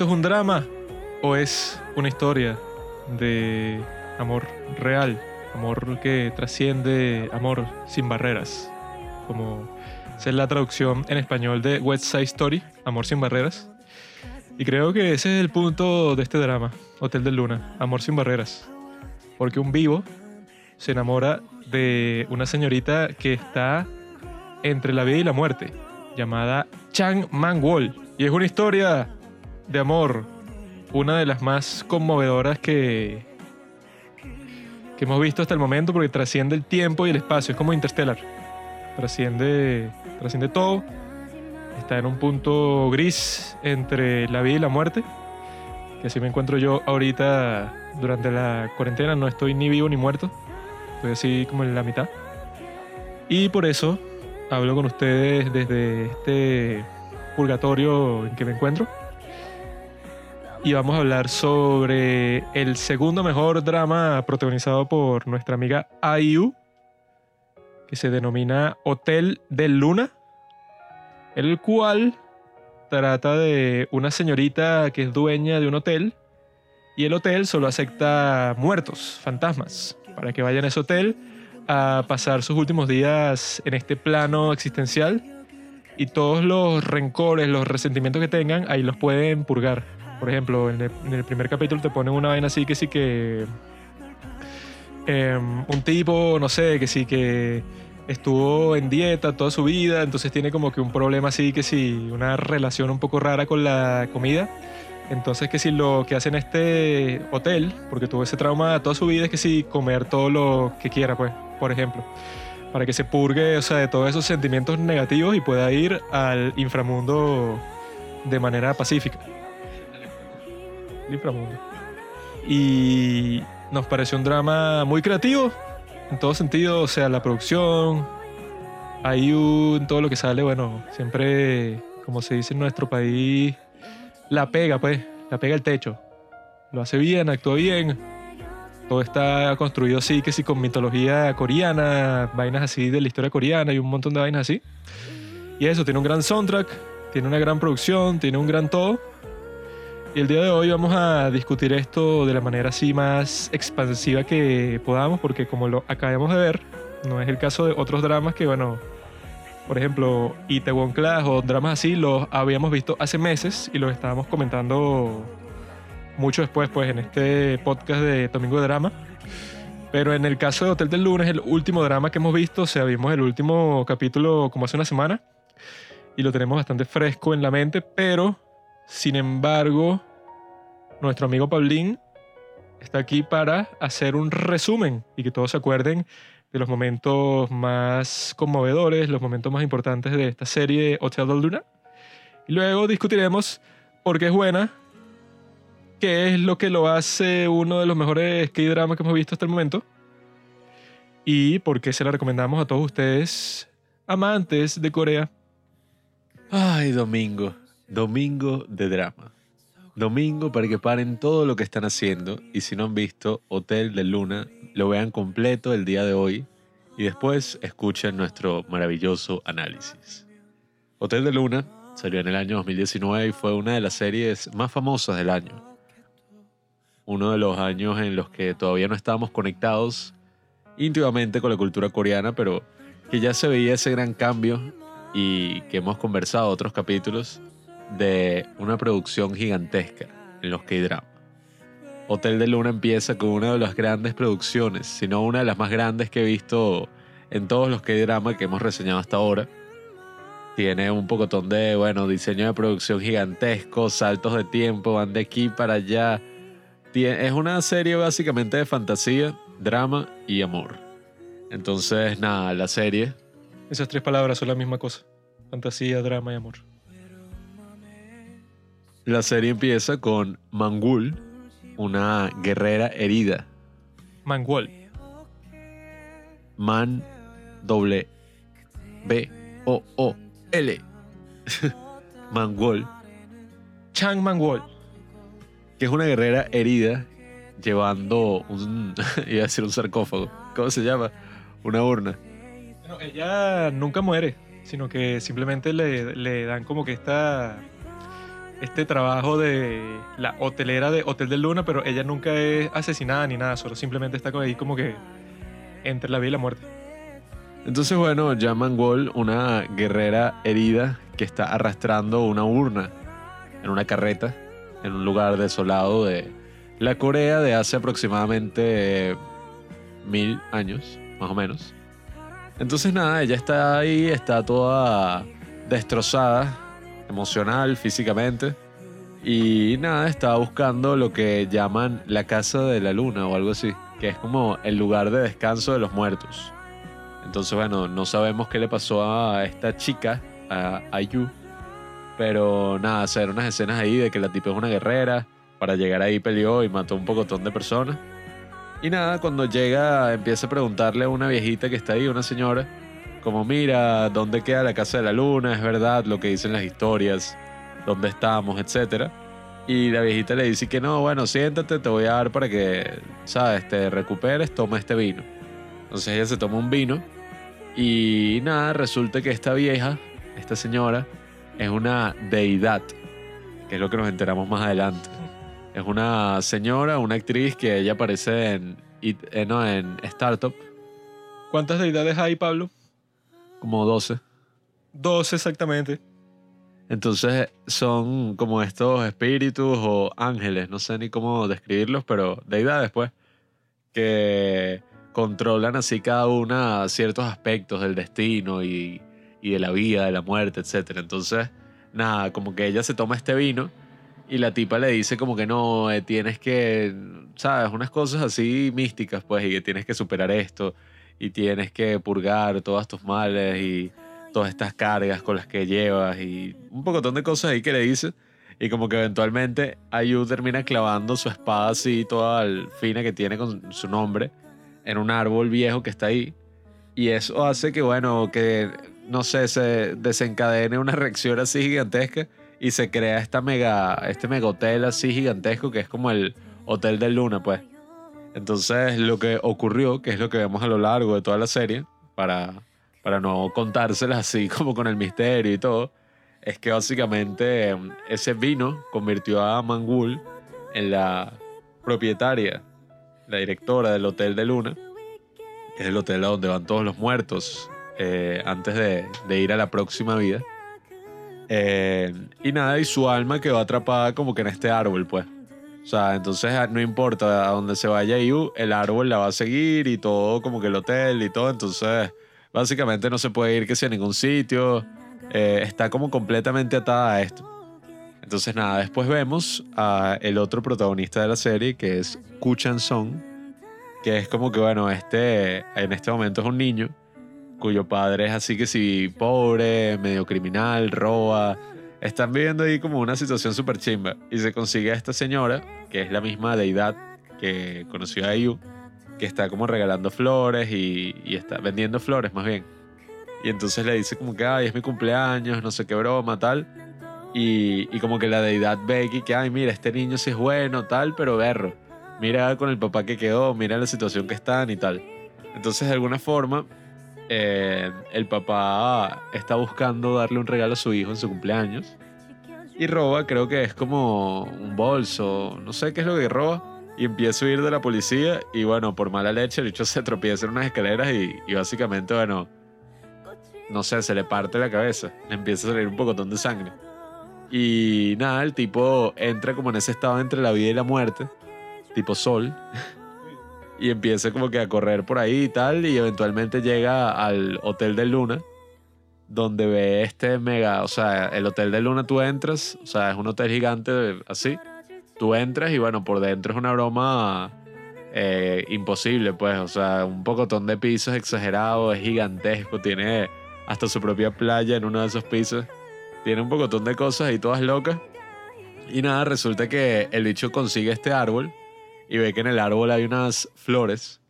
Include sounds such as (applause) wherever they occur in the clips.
¿Esto es un drama o es una historia de amor real? Amor que trasciende, amor sin barreras. Como es la traducción en español de West Side Story, Amor sin barreras. Y creo que ese es el punto de este drama, Hotel de Luna, Amor sin barreras. Porque un vivo se enamora de una señorita que está entre la vida y la muerte, llamada Chang Man-wol. Y es una historia de amor, una de las más conmovedoras que, que hemos visto hasta el momento porque trasciende el tiempo y el espacio, es como Interstellar. Trasciende, trasciende todo, está en un punto gris entre la vida y la muerte, que así me encuentro yo ahorita durante la cuarentena, no estoy ni vivo ni muerto, estoy así como en la mitad. Y por eso hablo con ustedes desde este purgatorio en que me encuentro. Y vamos a hablar sobre el segundo mejor drama protagonizado por nuestra amiga IU, que se denomina Hotel de Luna, el cual trata de una señorita que es dueña de un hotel y el hotel solo acepta muertos, fantasmas, para que vayan a ese hotel a pasar sus últimos días en este plano existencial y todos los rencores, los resentimientos que tengan, ahí los pueden purgar. Por ejemplo, en el, primer capítulo te ponen una vaina así que sí que... Em, un tipo, no sé, que sí que estuvo en dieta toda su vida, entonces tiene como que un problema así que sí, una relación un poco rara con la comida. Entonces que si lo que hace en este hotel, porque tuvo ese trauma toda su vida, es que sí comer todo lo que quiera, pues por ejemplo, para que se purgue o sea, de todos esos sentimientos negativos y pueda ir al inframundo de manera pacífica. Y nos pareció un drama muy creativo, en todo sentido, o sea, la producción, un todo lo que sale, bueno, siempre, como se dice en nuestro país, la pega, pues, la pega el techo. Lo hace bien, actúa bien, todo está construido así, que sí, con mitología coreana, vainas así de la historia coreana y un montón de vainas así. Y eso, tiene un gran soundtrack, tiene una gran producción, tiene un gran todo. Y el día de hoy vamos a discutir esto de la manera así más expansiva que podamos, porque como lo acabamos de ver, no es el caso de otros dramas que, bueno, por ejemplo, Itaewon Class o dramas así, los habíamos visto hace meses y los estábamos comentando mucho después, pues, en este podcast de Domingo de Drama. Pero en el caso de Hotel del Lunes, el último drama que hemos visto, o sea, vimos el último capítulo como hace una semana y lo tenemos bastante fresco en la mente, pero sin embargo, nuestro amigo Paulín está aquí para hacer un resumen y que todos se acuerden de los momentos más conmovedores, los momentos más importantes de esta serie Hotel del Luna. Y luego discutiremos por qué es buena, qué es lo que lo hace uno de los mejores K-dramas que hemos visto hasta el momento y por qué se la recomendamos a todos ustedes amantes de Corea. Ay, domingo, domingo de drama. Domingo para que paren todo lo que están haciendo y si no han visto Hotel de Luna, lo vean completo el día de hoy y después escuchen nuestro maravilloso análisis. Hotel de Luna salió en el año 2019 y fue una de las series más famosas del año uno de los años en los que todavía no estábamos conectados íntimamente con la cultura coreana, pero que ya se veía ese gran cambio y que hemos conversado otros capítulos de una producción gigantesca en los K-drama. Hotel de Luna empieza con una de las grandes producciones, si no una de las más grandes que he visto en todos los K-drama que hemos reseñado hasta ahora. Tiene un pocotón de, bueno, diseño de producción gigantesco, saltos de tiempo, van de aquí para allá, es una serie básicamente de fantasía, drama y amor. Entonces, nada, la serie. Esas tres palabras son la misma cosa. Fantasía, drama y amor. La serie empieza con Mangul, una guerrera herida. Mangul. Man doble B O O L. (laughs) Mangul. Chang Mangul que es una guerrera herida llevando un, (laughs) iba a decir un sarcófago, ¿cómo se llama? Una urna. Bueno, ella nunca muere, sino que simplemente le, le dan como que esta, este trabajo de la hotelera de Hotel del Luna, pero ella nunca es asesinada ni nada, solo simplemente está ahí como que entre la vida y la muerte. Entonces, bueno, llaman Wall una guerrera herida que está arrastrando una urna en una carreta en un lugar desolado de la Corea de hace aproximadamente mil años, más o menos. Entonces nada, ella está ahí, está toda destrozada, emocional, físicamente. Y nada, está buscando lo que llaman la casa de la luna o algo así, que es como el lugar de descanso de los muertos. Entonces, bueno, no sabemos qué le pasó a esta chica, a Ayu, pero nada, hacer unas escenas ahí de que la tipa es una guerrera, para llegar ahí peleó y mató un pocotón de personas. Y nada, cuando llega empieza a preguntarle a una viejita que está ahí, una señora, como mira, ¿dónde queda la casa de la luna? Es verdad lo que dicen las historias, dónde estamos, etcétera. Y la viejita le dice que no, bueno, siéntate, te voy a dar para que, sabes, te recuperes, toma este vino. Entonces ella se toma un vino y nada, resulta que esta vieja, esta señora, es una deidad, que es lo que nos enteramos más adelante. Es una señora, una actriz que ella aparece en, eh, no, en Startup. ¿Cuántas deidades hay, Pablo? Como 12. 12 exactamente. Entonces son como estos espíritus o ángeles, no sé ni cómo describirlos, pero deidades pues, que controlan así cada una ciertos aspectos del destino y, y de la vida, de la muerte, etc. Entonces, nada, como que ella se toma este vino y la tipa le dice como que no, eh, tienes que, sabes, unas cosas así místicas, pues, y que tienes que superar esto, y tienes que purgar todos tus males y todas estas cargas con las que llevas, y un pocotón de cosas ahí que le dice. Y como que eventualmente Ayu termina clavando su espada así, toda fina que tiene con su nombre, en un árbol viejo que está ahí. Y eso hace que, bueno, que, no sé, se desencadene una reacción así gigantesca y se crea esta mega, este mega hotel así gigantesco que es como el Hotel de Luna, pues. Entonces lo que ocurrió, que es lo que vemos a lo largo de toda la serie, para, para no contárselas así (laughs) como con el misterio y todo, es que básicamente em, ese vino convirtió a Mangul en la propietaria, la directora del Hotel de Luna, que es el hotel donde van todos los muertos eh, antes de, de ir a la próxima vida. Eh, y nada, y su alma quedó atrapada como que en este árbol, pues. O sea, entonces ah, no importa a dónde se vaya Yu, el árbol la va a seguir y todo, como que el hotel y todo. Entonces, básicamente no se puede ir que sea a ningún sitio. Eh, está como completamente atada a esto. Entonces, nada, después vemos a el otro protagonista de la serie, que es Kuchan Song, que es como que, bueno, este en este momento es un niño cuyo padre es así que si pobre, medio criminal, roba. Están viviendo ahí como una situación súper chimba. Y se consigue a esta señora, que es la misma deidad que conoció a Yu, que está como regalando flores y, está vendiendo flores más bien. Y entonces le dice como que, ay, es mi cumpleaños, no sé qué broma, tal. Y, y como que la deidad ve que, ay, mira, este niño sí es bueno, tal, pero berro. Mira con el papá que quedó, mira la situación que están y tal. Entonces, de alguna forma, eh, el papá está buscando darle un regalo a su hijo en su cumpleaños y roba, creo que es como un bolso, no sé qué es lo que roba. Y empieza a huir de la policía y bueno, por mala leche el hecho se tropieza en unas escaleras y, básicamente, bueno, no sé, se le parte la cabeza, le empieza a salir un pocotón de sangre. Y nada, el tipo entra como en ese estado entre la vida y la muerte, tipo sol. Y empieza como que a correr por ahí y tal, y eventualmente llega al Hotel de Luna, donde ve este mega, o sea, el Hotel de Luna tú entras, o sea, es un hotel gigante así, tú entras y bueno, por dentro es una broma eh, imposible, pues, o sea, un pocotón de pisos exagerado, es gigantesco, tiene hasta su propia playa en uno de esos pisos, tiene un pocotón de cosas y todas locas. Y nada, resulta que el bicho consigue este árbol y ve que en el árbol hay unas flores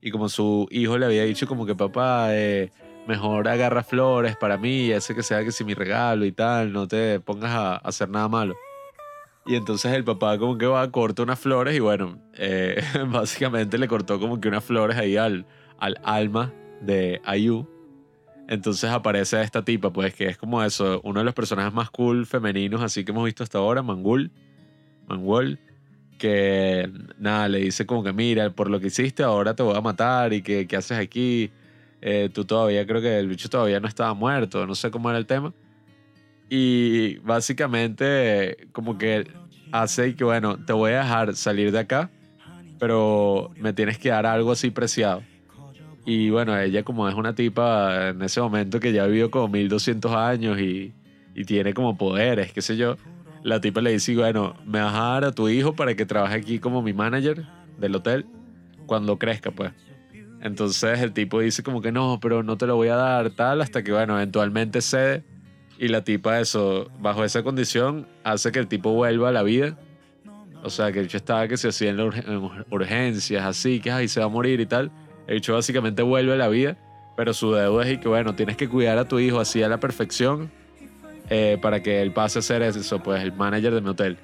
y como su hijo le había dicho como que papá, eh, mejor agarra flores para mí y hace que sea que si mi regalo y tal, no te pongas a, hacer nada malo. Y entonces el papá como que va, a cortar unas flores y bueno, eh, (laughs) básicamente le cortó como que unas flores ahí al, al alma de Ayu. Entonces aparece esta tipa, pues que es como eso, uno de los personajes más cool femeninos así que hemos visto hasta ahora, Mangul, Mangul, que nada, le dice como que mira, por lo que hiciste ahora te voy a matar y que qué haces aquí, Eh, tú todavía creo que el bicho todavía no estaba muerto, no sé cómo era el tema. Y básicamente como que hace que bueno, te voy a dejar salir de acá, pero me tienes que dar algo así preciado. Y bueno, ella como es una tipa en ese momento que ya vivió como 1200 años y, y tiene como poderes, qué sé yo, la tipa le dice, bueno, me vas a dar a tu hijo para que trabaje aquí como mi manager del hotel cuando crezca, pues. Entonces el tipo dice como que no, pero no te lo voy a dar tal, hasta que bueno, eventualmente cede. Y la tipa eso, bajo esa condición, hace que el tipo vuelva a la vida. O sea, que el hecho estaba que se hacía en, urgencias, así, que ay, se va a morir y tal. El hecho básicamente vuelve a la vida, pero su deuda es y que bueno, tienes que cuidar a tu hijo así a la perfección eh, para que él pase a ser eso, pues el manager de mi hotel.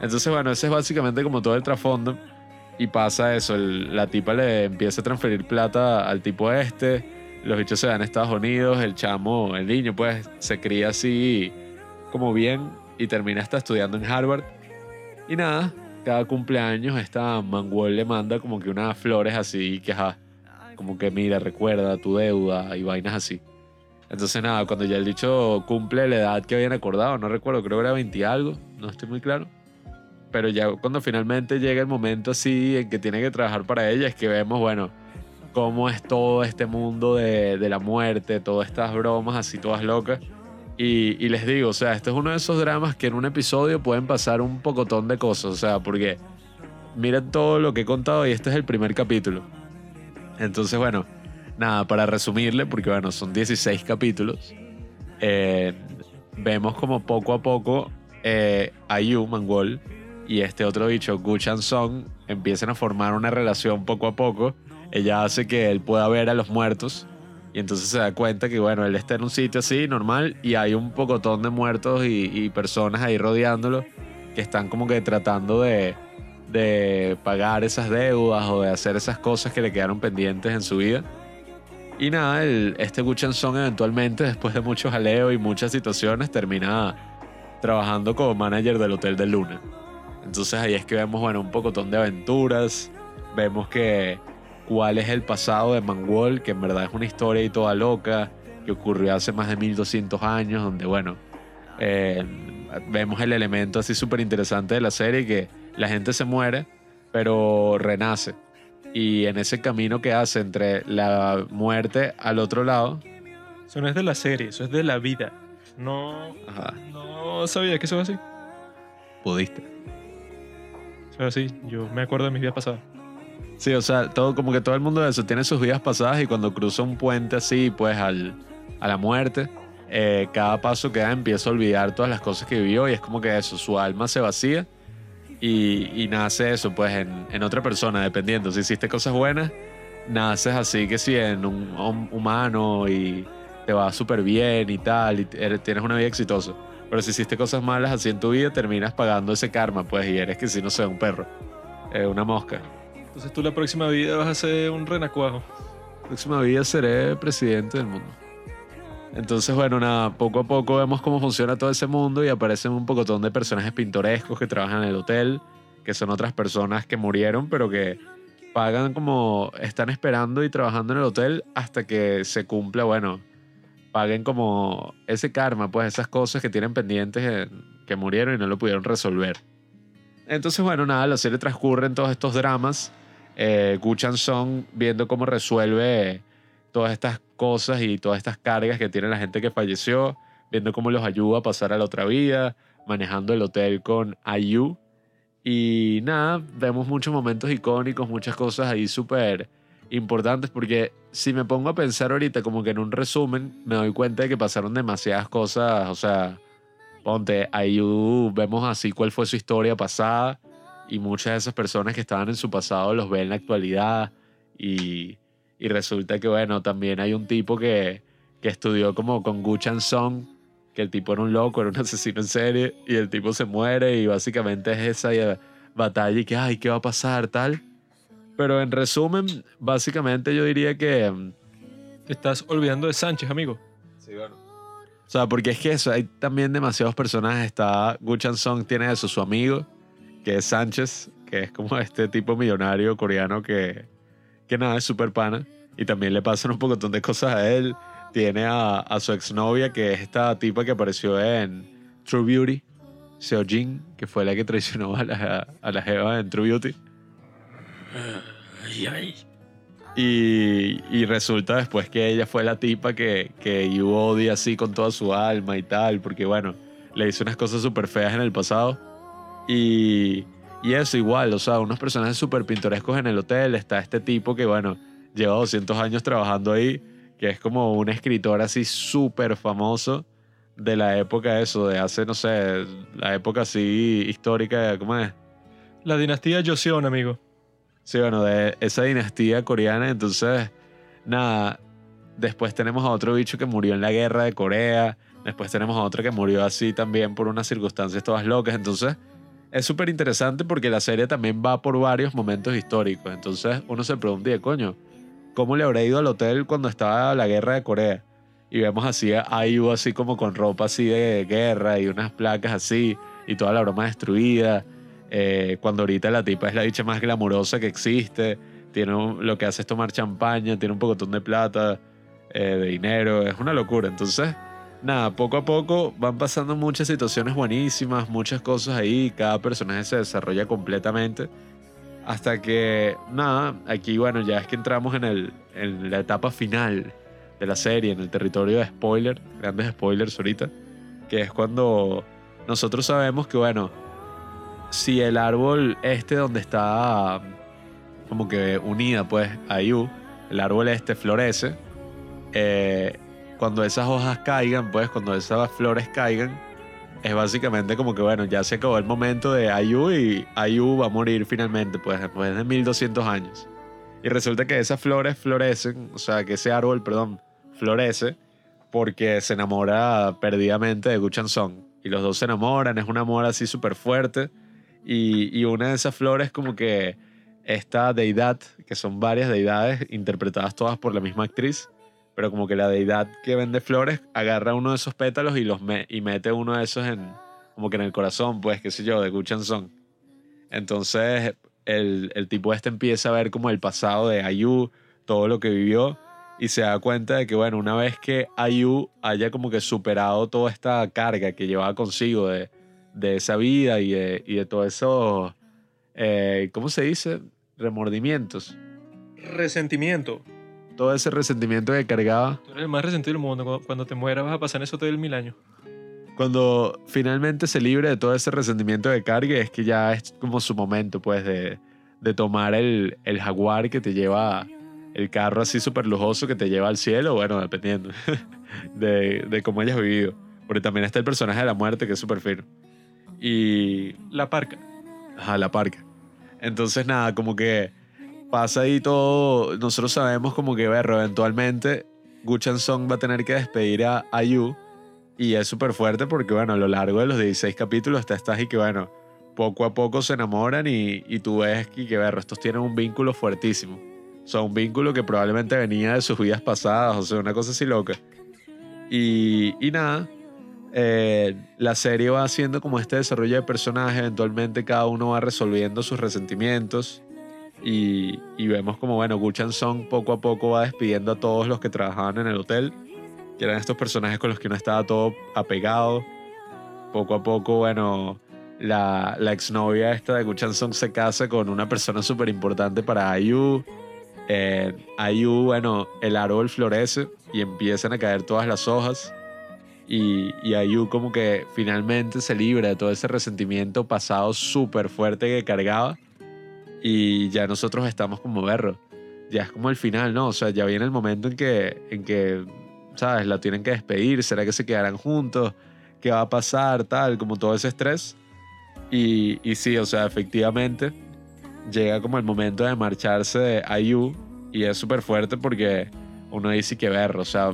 Entonces, bueno, ese es básicamente como todo el trasfondo. Y pasa eso, la tipa le empieza a transferir plata al tipo este, los bichos se van a Estados Unidos, el chamo, el niño pues se cría así como bien y termina hasta estudiando en Harvard. Y nada, cada cumpleaños esta Manguel le manda como que unas flores así que como que mira, recuerda tu deuda y vainas así. Entonces nada, cuando ya el dicho cumple la edad que habían acordado, no recuerdo, creo que era 20 y algo, no estoy muy claro. Pero ya cuando finalmente llega el momento así en que tiene que trabajar para ella, es que vemos, bueno, cómo es todo este mundo de, la muerte, todas estas bromas así todas locas. Y, y les digo, o sea, este es uno de esos dramas que en un episodio pueden pasar un pocotón de cosas, o sea, porque miren todo lo que he contado y este es el primer capítulo. Entonces, bueno, nada, para resumirle, porque bueno, son 16 capítulos, eh, vemos como poco a poco eh, Ayu, Mangol, y este otro bicho, Guchan Song, empiezan a formar una relación poco a poco. Ella hace que él pueda ver a los muertos y entonces se da cuenta que, bueno, él está en un sitio así, normal, y hay un pocotón de muertos y, y personas ahí rodeándolo que están como que tratando de, de pagar esas deudas o de hacer esas cosas que le quedaron pendientes en su vida. Y nada, el, este Guchan Song eventualmente, después de mucho jaleo y muchas situaciones, termina trabajando como manager del Hotel de Luna. Entonces ahí es que vemos, bueno, un pocotón de aventuras. Vemos que cuál es el pasado de Mangwol, que en verdad es una historia y toda loca, que ocurrió hace más de 1200 años, donde, bueno, eh, vemos el elemento así súper interesante de la serie, que la gente se muere, pero renace. Y en ese camino que hace entre la muerte al otro lado, Eso no es de la serie, eso es de la vida. No, ajá, no sabía que eso es así. budista. Eso es así, yo me acuerdo de mis vidas pasadas. Sí, o sea, todo, como que todo el mundo de eso tiene sus vidas pasadas y cuando cruza un puente así, pues al, a la muerte, eh, cada paso que da empieza a olvidar todas las cosas que vivió y es como que eso, su alma se vacía y, y nace eso, pues en, en otra persona, dependiendo. Si hiciste cosas buenas, naces así que sí, en un humano y te va súper bien y tal, y eres- tienes una vida exitosa. Pero si hiciste cosas malas así en tu vida, terminas pagando ese karma, pues, y eres que si no sé, un perro, eh, una mosca. Entonces tú la próxima vida vas a ser un renacuajo. próxima vida seré presidente del mundo. Entonces, bueno, nada, poco a poco vemos cómo funciona todo ese mundo y aparecen un pocotón de personajes pintorescos que trabajan en el hotel, que son otras personas que murieron, pero que pagan como están esperando y trabajando en el hotel hasta que se cumpla, bueno, paguen como ese karma, pues esas cosas que tienen pendientes en- que murieron y no lo pudieron resolver. Entonces, bueno, nada, la serie transcurre en todos estos dramas. Eh, Gu Chan Song viendo cómo resuelve todas estas cosas y todas estas cargas que tiene la gente que falleció, viendo cómo los ayuda a pasar a la otra vida, manejando el hotel con Ayu. Y nada, vemos muchos momentos icónicos, muchas cosas ahí súper importantes, porque si me pongo a pensar ahorita como que en un resumen, me doy cuenta de que pasaron demasiadas cosas, o sea, ponte, Ayu, vemos así cuál fue su historia pasada, y muchas de esas personas que estaban en su pasado los ven en la actualidad, y, y resulta que, bueno, también hay un tipo que, que estudió como con Gu Chan Song, que el tipo era un loco, era un (laughs) asesino en serie, y el tipo se muere, y básicamente es esa eh, batalla y que, ay, ¿qué va a pasar? Tal. Pero en resumen, básicamente yo diría que mm, Te estás olvidando de Sánchez, amigo. Sí, bueno. O sea, porque es que eso, hay también demasiados personajes. Está Guchan Song, tiene eso, su amigo, que es Sánchez, que es como este tipo millonario coreano que, que nada, es súper pana. Y también le pasan un poco de cosas a él. Tiene a, a su exnovia, que es esta tipa que apareció en True Beauty, Seo Jin, que fue la que traicionó a la, a la Jeva en True Beauty. Y, y resulta después que ella fue la tipa que, que Yu odia así con toda su alma y tal, porque bueno, le hizo unas cosas súper feas en el pasado. Y, y eso igual, o sea, unos personajes súper pintorescos en el hotel. Está este tipo que bueno, lleva 200 años trabajando ahí, que es como un escritor así súper famoso de la época eso, de hace, no sé, la época así histórica, ¿cómo es? La dinastía Joseon, amigo. Sí, bueno, de esa dinastía coreana. Entonces, nada, después tenemos a otro bicho que murió en la guerra de Corea. Después tenemos a otro que murió así también por unas circunstancias todas locas. Entonces, es súper interesante porque la serie también va por varios momentos históricos. Entonces, uno se pregunta, coño, ¿cómo le habrá ido al hotel cuando estaba la guerra de Corea? Y vemos así a IU así como con ropa así de guerra y unas placas así y toda la broma destruida. Eh, cuando ahorita la tipa es la dicha más glamurosa que existe, tiene lo que hace es tomar champaña, tiene un pocotón de plata, eh, de dinero, es una locura. Entonces, nada, poco a poco van pasando muchas situaciones buenísimas, muchas cosas ahí, cada personaje se desarrolla completamente. Hasta que, nada, aquí bueno, ya es que entramos en, el, en la etapa final de la serie, en el territorio de spoiler, grandes spoilers ahorita, que es cuando nosotros sabemos que, bueno, si el árbol este donde está como que unida pues a Yu, el árbol este florece, eh, cuando esas hojas caigan, pues cuando esas flores caigan, es básicamente como que bueno, ya se acabó el momento de Ayu y Ayu va a morir finalmente, pues después de 1200 años. Y resulta que esas flores florecen, o sea, que ese árbol, perdón, florece porque se enamora perdidamente de Guchan Song. Y los dos se enamoran, es un amor así súper fuerte. Y, una de esas flores como que esta deidad, que son varias deidades interpretadas todas por la misma actriz, pero como que la deidad que vende flores agarra uno de esos pétalos y, los y mete uno de esos en, como que en el corazón, pues, qué sé yo, de Guchan Song. Entonces el, el tipo este empieza a ver como el pasado de Ayu, todo lo que vivió, y se da cuenta de que, bueno, una vez que Ayu haya como que superado toda esta carga que llevaba consigo de de esa vida y de, y de todo eso, eh, ¿cómo se dice? Remordimientos. Resentimiento. Todo ese resentimiento que cargaba. Tú eres el más resentido del mundo. Cuando te mueras vas a pasar en eso todo el mil años. Cuando finalmente se libre de todo ese resentimiento que cargue, es que ya es como su momento, pues, de, de tomar el, el jaguar que te lleva, el carro así súper lujoso que te lleva al cielo, bueno, dependiendo (laughs) de, de cómo hayas vivido. Porque también está el personaje de la muerte que es súper fino. Y la parca. Ajá, la parca. Entonces, nada, como que pasa ahí todo. Nosotros sabemos como que, verlo, eventualmente Guchan Song va a tener que despedir a Ayu. Y es súper fuerte porque, bueno, a lo largo de los 16 capítulos está estás y que, bueno, poco a poco se enamoran y, y tú ves que, que, estos tienen un vínculo fuertísimo. O sea, un vínculo que probablemente venía de sus vidas pasadas, o sea, una cosa así loca. Y, y nada, eh, la serie va haciendo como este desarrollo de personajes, eventualmente cada uno va resolviendo sus resentimientos y, vemos como, bueno, Guchan Song poco a poco va despidiendo a todos los que trabajaban en el hotel, que eran estos personajes con los que uno estaba todo apegado. Poco a poco, bueno, la, la exnovia esta de Guchan Song se casa con una persona súper importante para Ayu. Eh, Ayu, bueno, el árbol florece y empiezan a caer todas las hojas y, y Ayu como que finalmente se libra de todo ese resentimiento pasado súper fuerte que cargaba y ya nosotros estamos como berro. Ya es como el final, ¿no? O sea, ya viene el momento en que, en que, ¿sabes? La tienen que despedir, ¿será que se quedarán juntos? ¿Qué va a pasar? Tal, como todo ese estrés. Y, y sí, o sea, efectivamente llega como el momento de marcharse de Ayu y es súper fuerte porque uno dice que ver, o sea,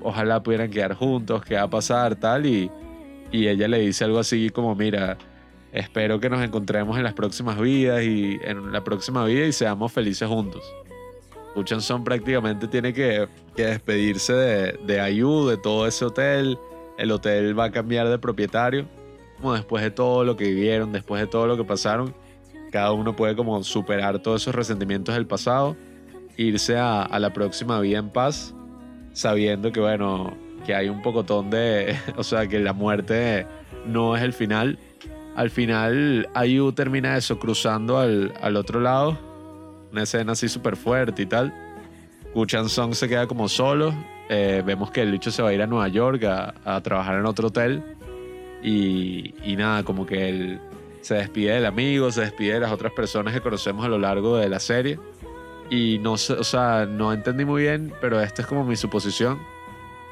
ojalá pudieran quedar juntos, qué va a pasar, tal, y, y ella le dice algo así como, mira, espero que nos encontremos en las próximas vidas y en la próxima vida y seamos felices juntos. Son prácticamente tiene que, que despedirse de, de Ayu, de todo ese hotel. El hotel va a cambiar de propietario. Como después de todo lo que vivieron, después de todo lo que pasaron, cada uno puede como superar todos esos resentimientos del pasado, irse a, a la próxima vida en paz, sabiendo que bueno, que hay un pocotón de, (laughs) o sea, que la muerte no es el final. Al final, Ayu termina eso, cruzando al, al otro lado, una escena así súper fuerte y tal. Kuchan Song se queda como solo. Eh, vemos que el bicho se va a ir a Nueva York a, a trabajar en otro hotel. Y, y, nada, como que él se despide del amigo, se despide de las otras personas que conocemos a lo largo de la serie. Y no, o sea, no entendí muy bien, pero esta es como mi suposición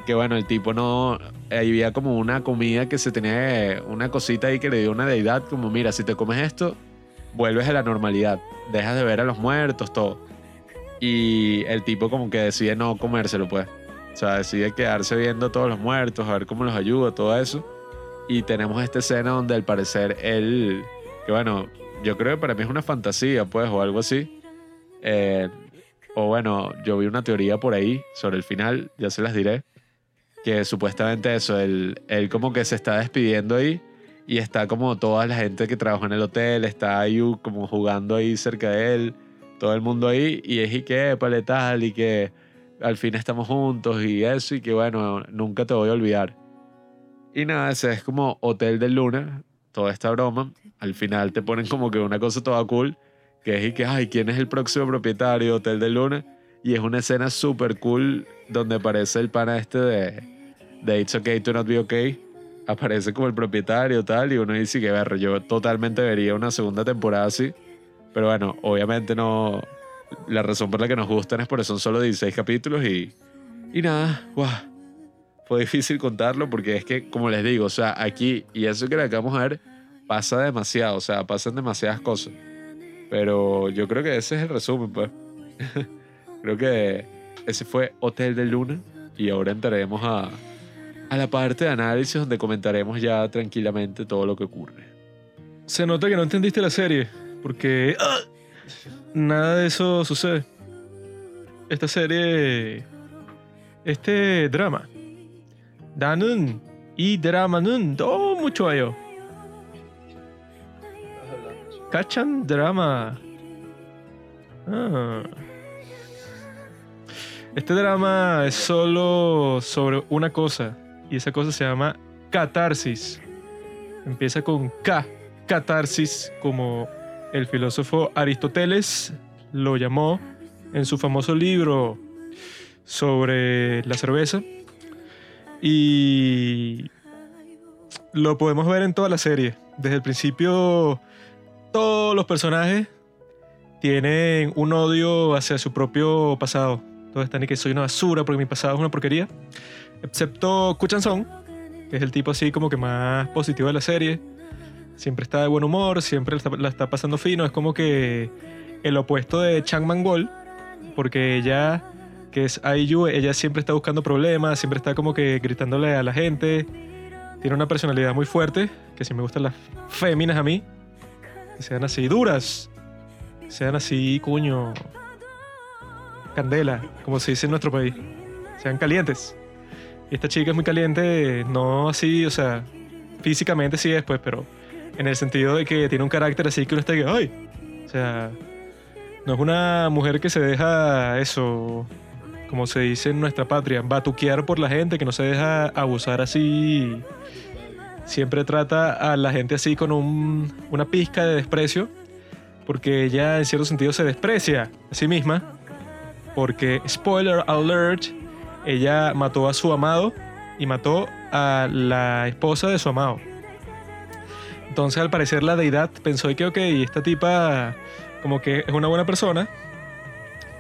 que bueno, el tipo no, había como una comida que se tenía, una cosita ahí que le dio una deidad, como mira, si te comes esto, vuelves a la normalidad, dejas de ver a los muertos, todo. Y el tipo como que decide no comérselo, pues. O sea, decide quedarse viendo a todos los muertos, a ver cómo los ayuda, todo eso. Y tenemos esta escena donde al parecer él, que bueno, yo creo que para mí es una fantasía, pues, o algo así. Eh, o bueno, yo vi una teoría por ahí sobre el final, ya se las diré que supuestamente eso, él, él como que se está despidiendo ahí y está como toda la gente que trabaja en el hotel, está ahí como jugando ahí cerca de él, todo el mundo ahí y es y que, pale tal y que al fin estamos juntos y eso y que bueno, nunca te voy a olvidar. Y nada, ese es como Hotel de Luna, toda esta broma, al final te ponen como que una cosa toda cool, que es y que, ay, ¿quién es el próximo propietario de Hotel de Luna? Y es una escena súper cool donde aparece el pana este de, de It's Okay to Not Be Okay. Aparece como el propietario tal y uno dice que ver, yo totalmente vería una segunda temporada así. Pero bueno, obviamente no... La razón por la que nos gustan es porque son solo 16 capítulos y... Y nada, guau. Fue difícil contarlo porque es que, como les digo, o sea, aquí y eso que le acabamos a ver pasa demasiado, o sea, pasan demasiadas cosas. Pero yo creo que ese es el resumen, pues. (laughs) creo que ese fue Hotel de Luna y ahora entraremos a, a la parte de análisis donde comentaremos ya tranquilamente todo lo que ocurre. Se nota que no entendiste la serie porque ¡ah! nada de eso sucede. Esta serie, este drama, Danun y Dramanun, oh, mucho ello. Cachan drama. Ah. Este drama es solo sobre una cosa y esa cosa se llama catarsis. Empieza con K, catarsis, como el filósofo Aristóteles lo llamó en su famoso libro sobre la cerveza. Y lo podemos ver en toda la serie. Desde el principio, todos los personajes tienen un odio hacia su propio pasado todos están y que soy una basura porque mi pasado es una porquería. Excepto Kuchan Song, que es el tipo así como que más positivo de la serie. Siempre está de buen humor, siempre la está, pasando fino. Es como que el opuesto de Chang Mangol, porque ella, que es IU, ella siempre está buscando problemas, siempre está como que gritándole a la gente. Tiene una personalidad muy fuerte, que si me gustan las féminas a mí, que sean así duras, sean así, cuño, candela, como se dice en nuestro país. Sean calientes. Esta chica es muy caliente, no así, o sea, físicamente sí es, pues, pero en el sentido de que tiene un carácter así que uno está que, ¡ay! O sea, no es una mujer que se deja eso, como se dice en nuestra patria, batuquear por la gente, que no se deja abusar así. Siempre trata a la gente así con un, una pizca de desprecio, porque ella en cierto sentido se desprecia a sí misma porque, spoiler alert, ella mató a su amado y mató a la esposa de su amado. Entonces, al parecer, la deidad pensó que, ok, esta tipa como que es una buena persona,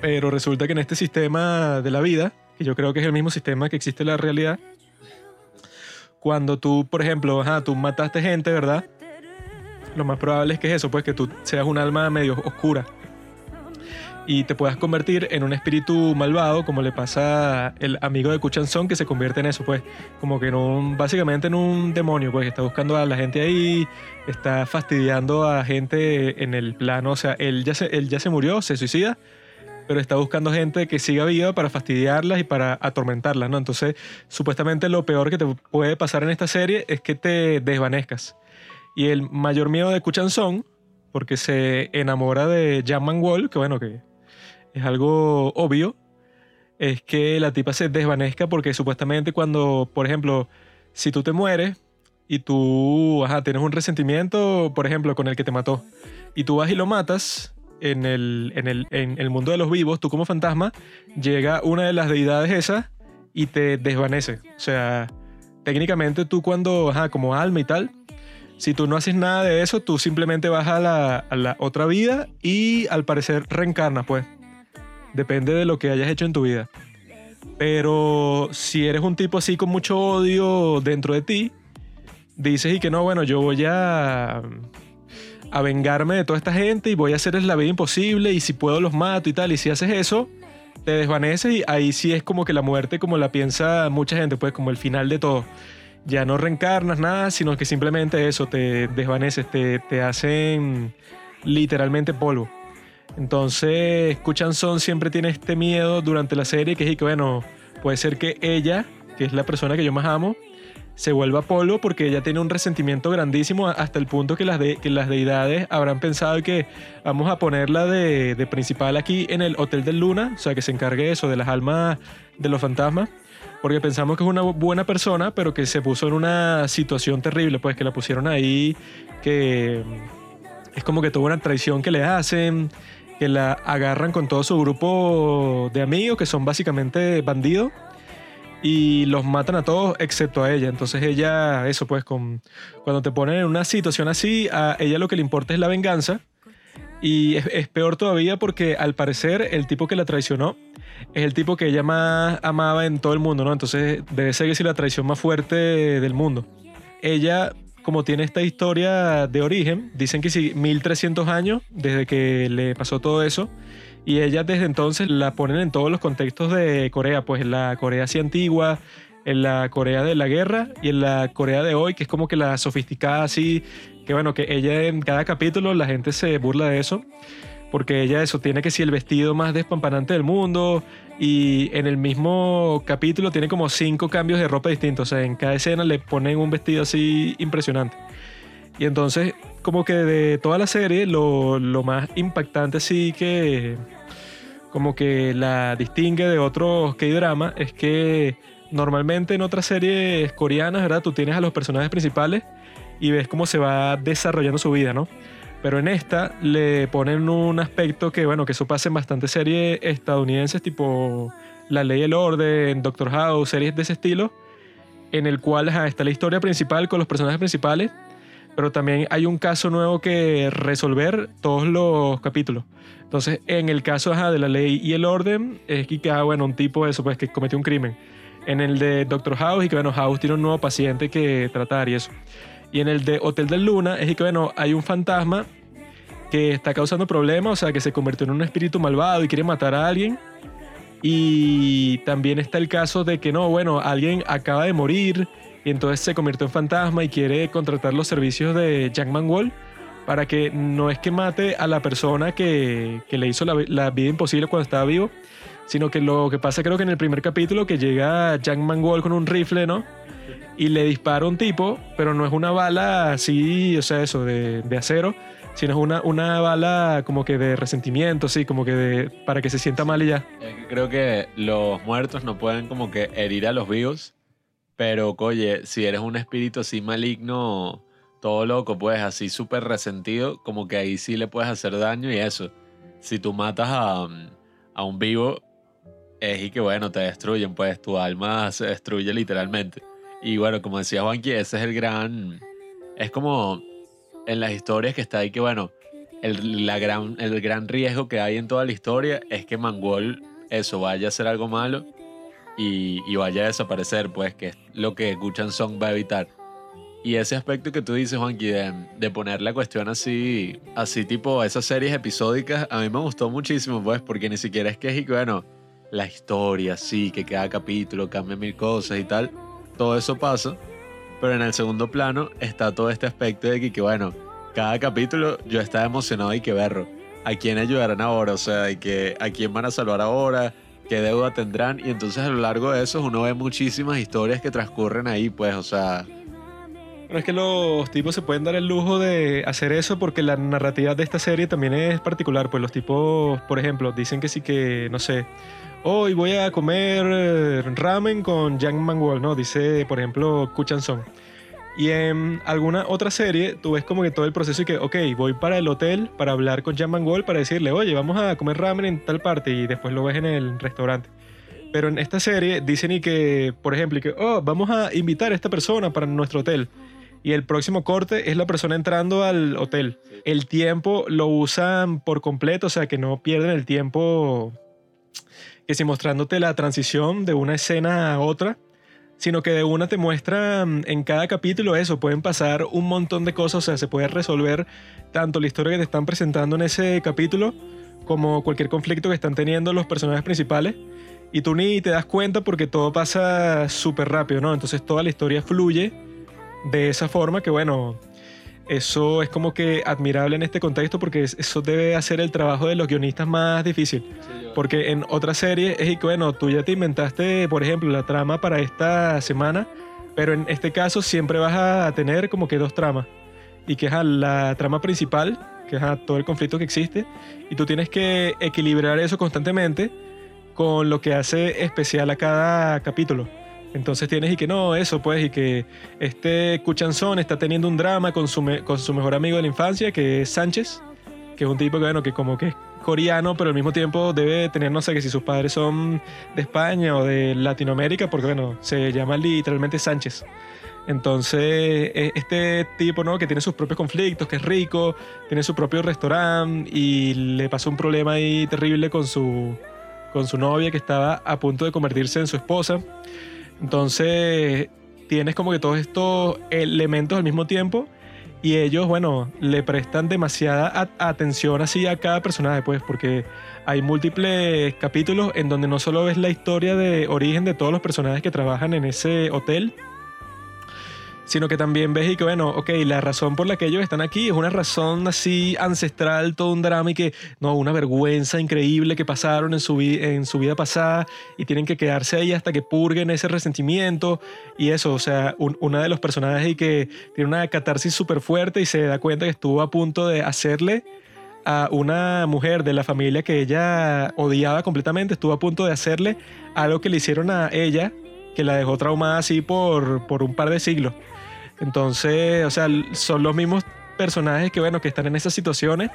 pero resulta que en este sistema de la vida, que yo creo que es el mismo sistema que existe en la realidad, cuando tú, por ejemplo, ajá, tú mataste gente, ¿verdad? Lo más probable es que es eso, pues que tú seas un alma medio oscura y te puedas convertir en un espíritu malvado, como le pasa el amigo de Kuchanson que se convierte en eso, pues, como que en un, básicamente en un demonio, pues, que está buscando a la gente ahí, está fastidiando a gente en el plano, o sea, él ya se, él ya se murió, se suicida, pero está buscando gente que siga viva para fastidiarlas y para atormentarlas, ¿no? Entonces, supuestamente lo peor que te puede pasar en esta serie es que te desvanezcas. Y el mayor miedo de Kuchan Song, porque se enamora de Jackman Wall, que bueno, que es algo obvio, es que la tipa se desvanezca porque supuestamente cuando, por ejemplo, si tú te mueres y tú ajá, tienes un resentimiento, por ejemplo, con el que te mató, y tú vas y lo matas en el, en el, en el mundo de los vivos, tú como fantasma, llega una de las deidades esas y te desvanece. O sea, técnicamente tú cuando, ajá, como alma y tal, si tú no haces nada de eso, tú simplemente vas a la, a la otra vida y al parecer reencarnas, pues. Depende de lo que hayas hecho en tu vida. Pero si eres un tipo así con mucho odio dentro de ti, dices y que no, bueno, yo voy a, a vengarme de toda esta gente y voy a hacerles la vida imposible y si puedo los mato y tal. Y si haces eso, te desvaneces y ahí sí es como que la muerte como la piensa mucha gente, pues como el final de todo. Ya no reencarnas nada, sino que simplemente eso, te desvaneces, te, te hacen literalmente polvo. Entonces, Son siempre tiene este miedo durante la serie, que es que, bueno, puede ser que ella, que es la persona que yo más amo, se vuelva polvo porque ella tiene un resentimiento grandísimo hasta el punto que las, que las deidades habrán pensado que vamos a ponerla de, de, principal aquí en el Hotel del Luna, o sea, que se encargue eso, de las almas de los fantasmas, porque pensamos que es una buena persona, pero que se puso en una situación terrible, pues que la pusieron ahí, que es como que tuvo una traición que le hacen, que la agarran con todo su grupo de amigos, que son básicamente bandidos, y los matan a todos excepto a ella. Entonces ella, eso pues, con, cuando te ponen en una situación así, a ella lo que le importa es la venganza. Y es, peor todavía porque al parecer el tipo que la traicionó es el tipo que ella más amaba en todo el mundo, ¿no? Entonces debe ser que la traición más fuerte del mundo. Ella como tiene esta historia de origen, dicen que sí, 1300 años desde que le pasó todo eso, y ella desde entonces la ponen en todos los contextos de Corea, pues en la Corea así antigua, en la Corea de la guerra y en la Corea de hoy, que es como que la sofisticada así, que bueno, que ella en cada capítulo la gente se burla de eso porque ella eso tiene que ser el vestido más despampanante del mundo y en el mismo capítulo tiene como cinco cambios de ropa distintos, o sea, en cada escena le ponen un vestido así impresionante. Y entonces, como que de toda la serie, lo, lo más impactante sí que como que la distingue de otros K-drama es que normalmente en otras series coreanas, ¿verdad? Tú tienes a los personajes principales y ves cómo se va desarrollando su vida, ¿no? Pero en esta le ponen un aspecto que, bueno, que eso pasa en bastantes series estadounidenses, tipo La Ley y el Orden, Doctor House, series de ese estilo, en el cual está la historia principal con los personajes principales, pero también hay un caso nuevo que resolver todos los capítulos. Entonces, en el caso de La Ley y el Orden, es que, ah, bueno, un tipo eso, pues, que cometió un crimen. En el de Doctor House, y que, bueno, House tiene un nuevo paciente que tratar y eso. Y en el de Hotel del Luna es que, bueno, hay un fantasma que está causando problemas, o sea, que se convirtió en un espíritu malvado y quiere matar a alguien. Y también está el caso de que no, bueno, alguien acaba de morir y entonces se convirtió en fantasma y quiere contratar los servicios de Jackman Wall para que no es que mate a la persona que, que le hizo la, vida imposible cuando estaba vivo, sino que lo que pasa creo que en el primer capítulo que llega Jackman Wall con un rifle, ¿no? Y le dispara un tipo, pero no es una bala así, o sea, eso, de, de acero, sino es una, una bala como que de resentimiento, sí, como que de, para que se sienta mal y ya. Creo que los muertos no pueden como que herir a los vivos, pero oye, si eres un espíritu así maligno, todo loco, pues así súper resentido, como que ahí sí le puedes hacer daño y eso. Si tú matas a, a un vivo, es y que bueno, te destruyen, pues tu alma se destruye literalmente. Y bueno, como decía Juanqui, ese es el gran. Es como en las historias que está ahí que, bueno, el, la gran, el gran riesgo que hay en toda la historia es que Mangol, eso, vaya a hacer algo malo y, vaya a desaparecer, pues, que es lo que Guchan Song va a evitar. Y ese aspecto que tú dices, Juanqui, de, de, poner la cuestión así, así tipo esas series episódicas, a mí me gustó muchísimo, pues, porque ni siquiera es que es, bueno, la historia, sí, que cada capítulo cambia mil cosas y tal todo eso pasa, pero en el segundo plano está todo este aspecto de que, bueno, cada capítulo yo estaba emocionado y que verlo. a quién ayudarán ahora, o sea, y que a quién van a salvar ahora, qué deuda tendrán. Y entonces a lo largo de eso uno ve muchísimas historias que transcurren ahí, pues, o sea... Pero es que los tipos se pueden dar el lujo de hacer eso porque la narrativa de esta serie también es particular. Pues los tipos, por ejemplo, dicen que sí que, no sé, hoy voy a comer eh, ramen con Yang Mangwol, ¿no? Dice, por ejemplo, Kuchan Song. Y en alguna otra serie, tú ves como que todo el proceso y que, ok, voy para el hotel para hablar con Jan Mangol para decirle, oye, vamos a comer ramen en tal parte y después lo ves en el restaurante. Pero en esta serie dicen y que, por ejemplo, y que, oh, vamos a invitar a esta persona para nuestro hotel. Y el próximo corte es la persona entrando al hotel. El tiempo lo usan por completo, o sea que no pierden el tiempo que si mostrándote la transición de una escena a otra sino que de una te muestra mm, en cada capítulo eso, pueden pasar un montón de cosas, o sea, se puede resolver tanto la historia que te están presentando en ese capítulo como cualquier conflicto que están teniendo los personajes principales y tú ni te das cuenta porque todo pasa súper rápido, ¿no? Entonces toda la historia fluye de esa forma que bueno, eso es como que admirable en este contexto porque eso debe hacer el trabajo de los guionistas más difícil. porque en otra serie es que, bueno, tú ya te inventaste, por ejemplo, la trama para esta semana, pero en este caso siempre vas a tener como que dos tramas. Y que es la trama principal, que es todo el conflicto que existe, y tú tienes que equilibrar eso constantemente con lo que hace especial a cada capítulo. Entonces tienes y que no, eso pues, y que este Cuchanzón está teniendo un drama con su, con su mejor amigo de la infancia, que es Sánchez, que es un tipo que, bueno, que como que es coreano, pero al mismo tiempo debe tener, no sé, que si sus padres son de España o de Latinoamérica, porque, bueno, se llama literalmente Sánchez. Entonces, e, este tipo, ¿no? Que tiene sus propios conflictos, que es rico, tiene su propio restaurante y le pasó un problema ahí terrible con su, con su novia que estaba a punto de convertirse en su esposa. Entonces, tienes como que todos estos elementos al mismo tiempo y ellos, bueno, le prestan demasiada atención así a cada personaje, pues, porque hay múltiples capítulos en donde no solo ves la historia de origen de todos los personajes que trabajan en ese hotel, sino que también ves y que, bueno, ok, la razón por la que ellos están aquí es una razón así ancestral, todo un drama y que, no, una vergüenza increíble que pasaron en su, en su vida pasada y tienen que quedarse ahí hasta que purguen ese resentimiento y eso, o sea, una de los personajes y que tiene una catarsis súper fuerte y se da cuenta que estuvo a punto de hacerle a una mujer de la familia que ella odiaba completamente, estuvo a punto de hacerle algo que le hicieron a ella, que la dejó traumada así por, por un par de siglos. Entonces, o sea, son los mismos personajes que, bueno, que están en esas situaciones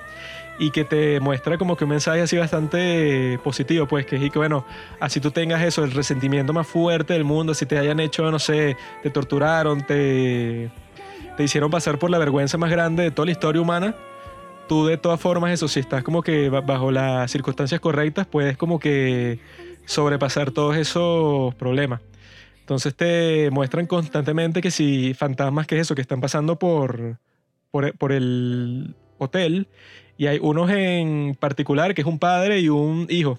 y que te muestra como que un mensaje así bastante positivo, pues, que es que, bueno, así tú tengas eso, el resentimiento más fuerte del mundo, si te hayan hecho, no sé, te torturaron, te, te hicieron pasar por la vergüenza más grande de toda la historia humana, tú de todas formas, eso, si estás como que bajo las circunstancias correctas, puedes como que sobrepasar todos esos problemas. Entonces te muestran constantemente que si fantasmas, que es eso, que están pasando por, por, el hotel y hay unos en particular que es un padre y un hijo.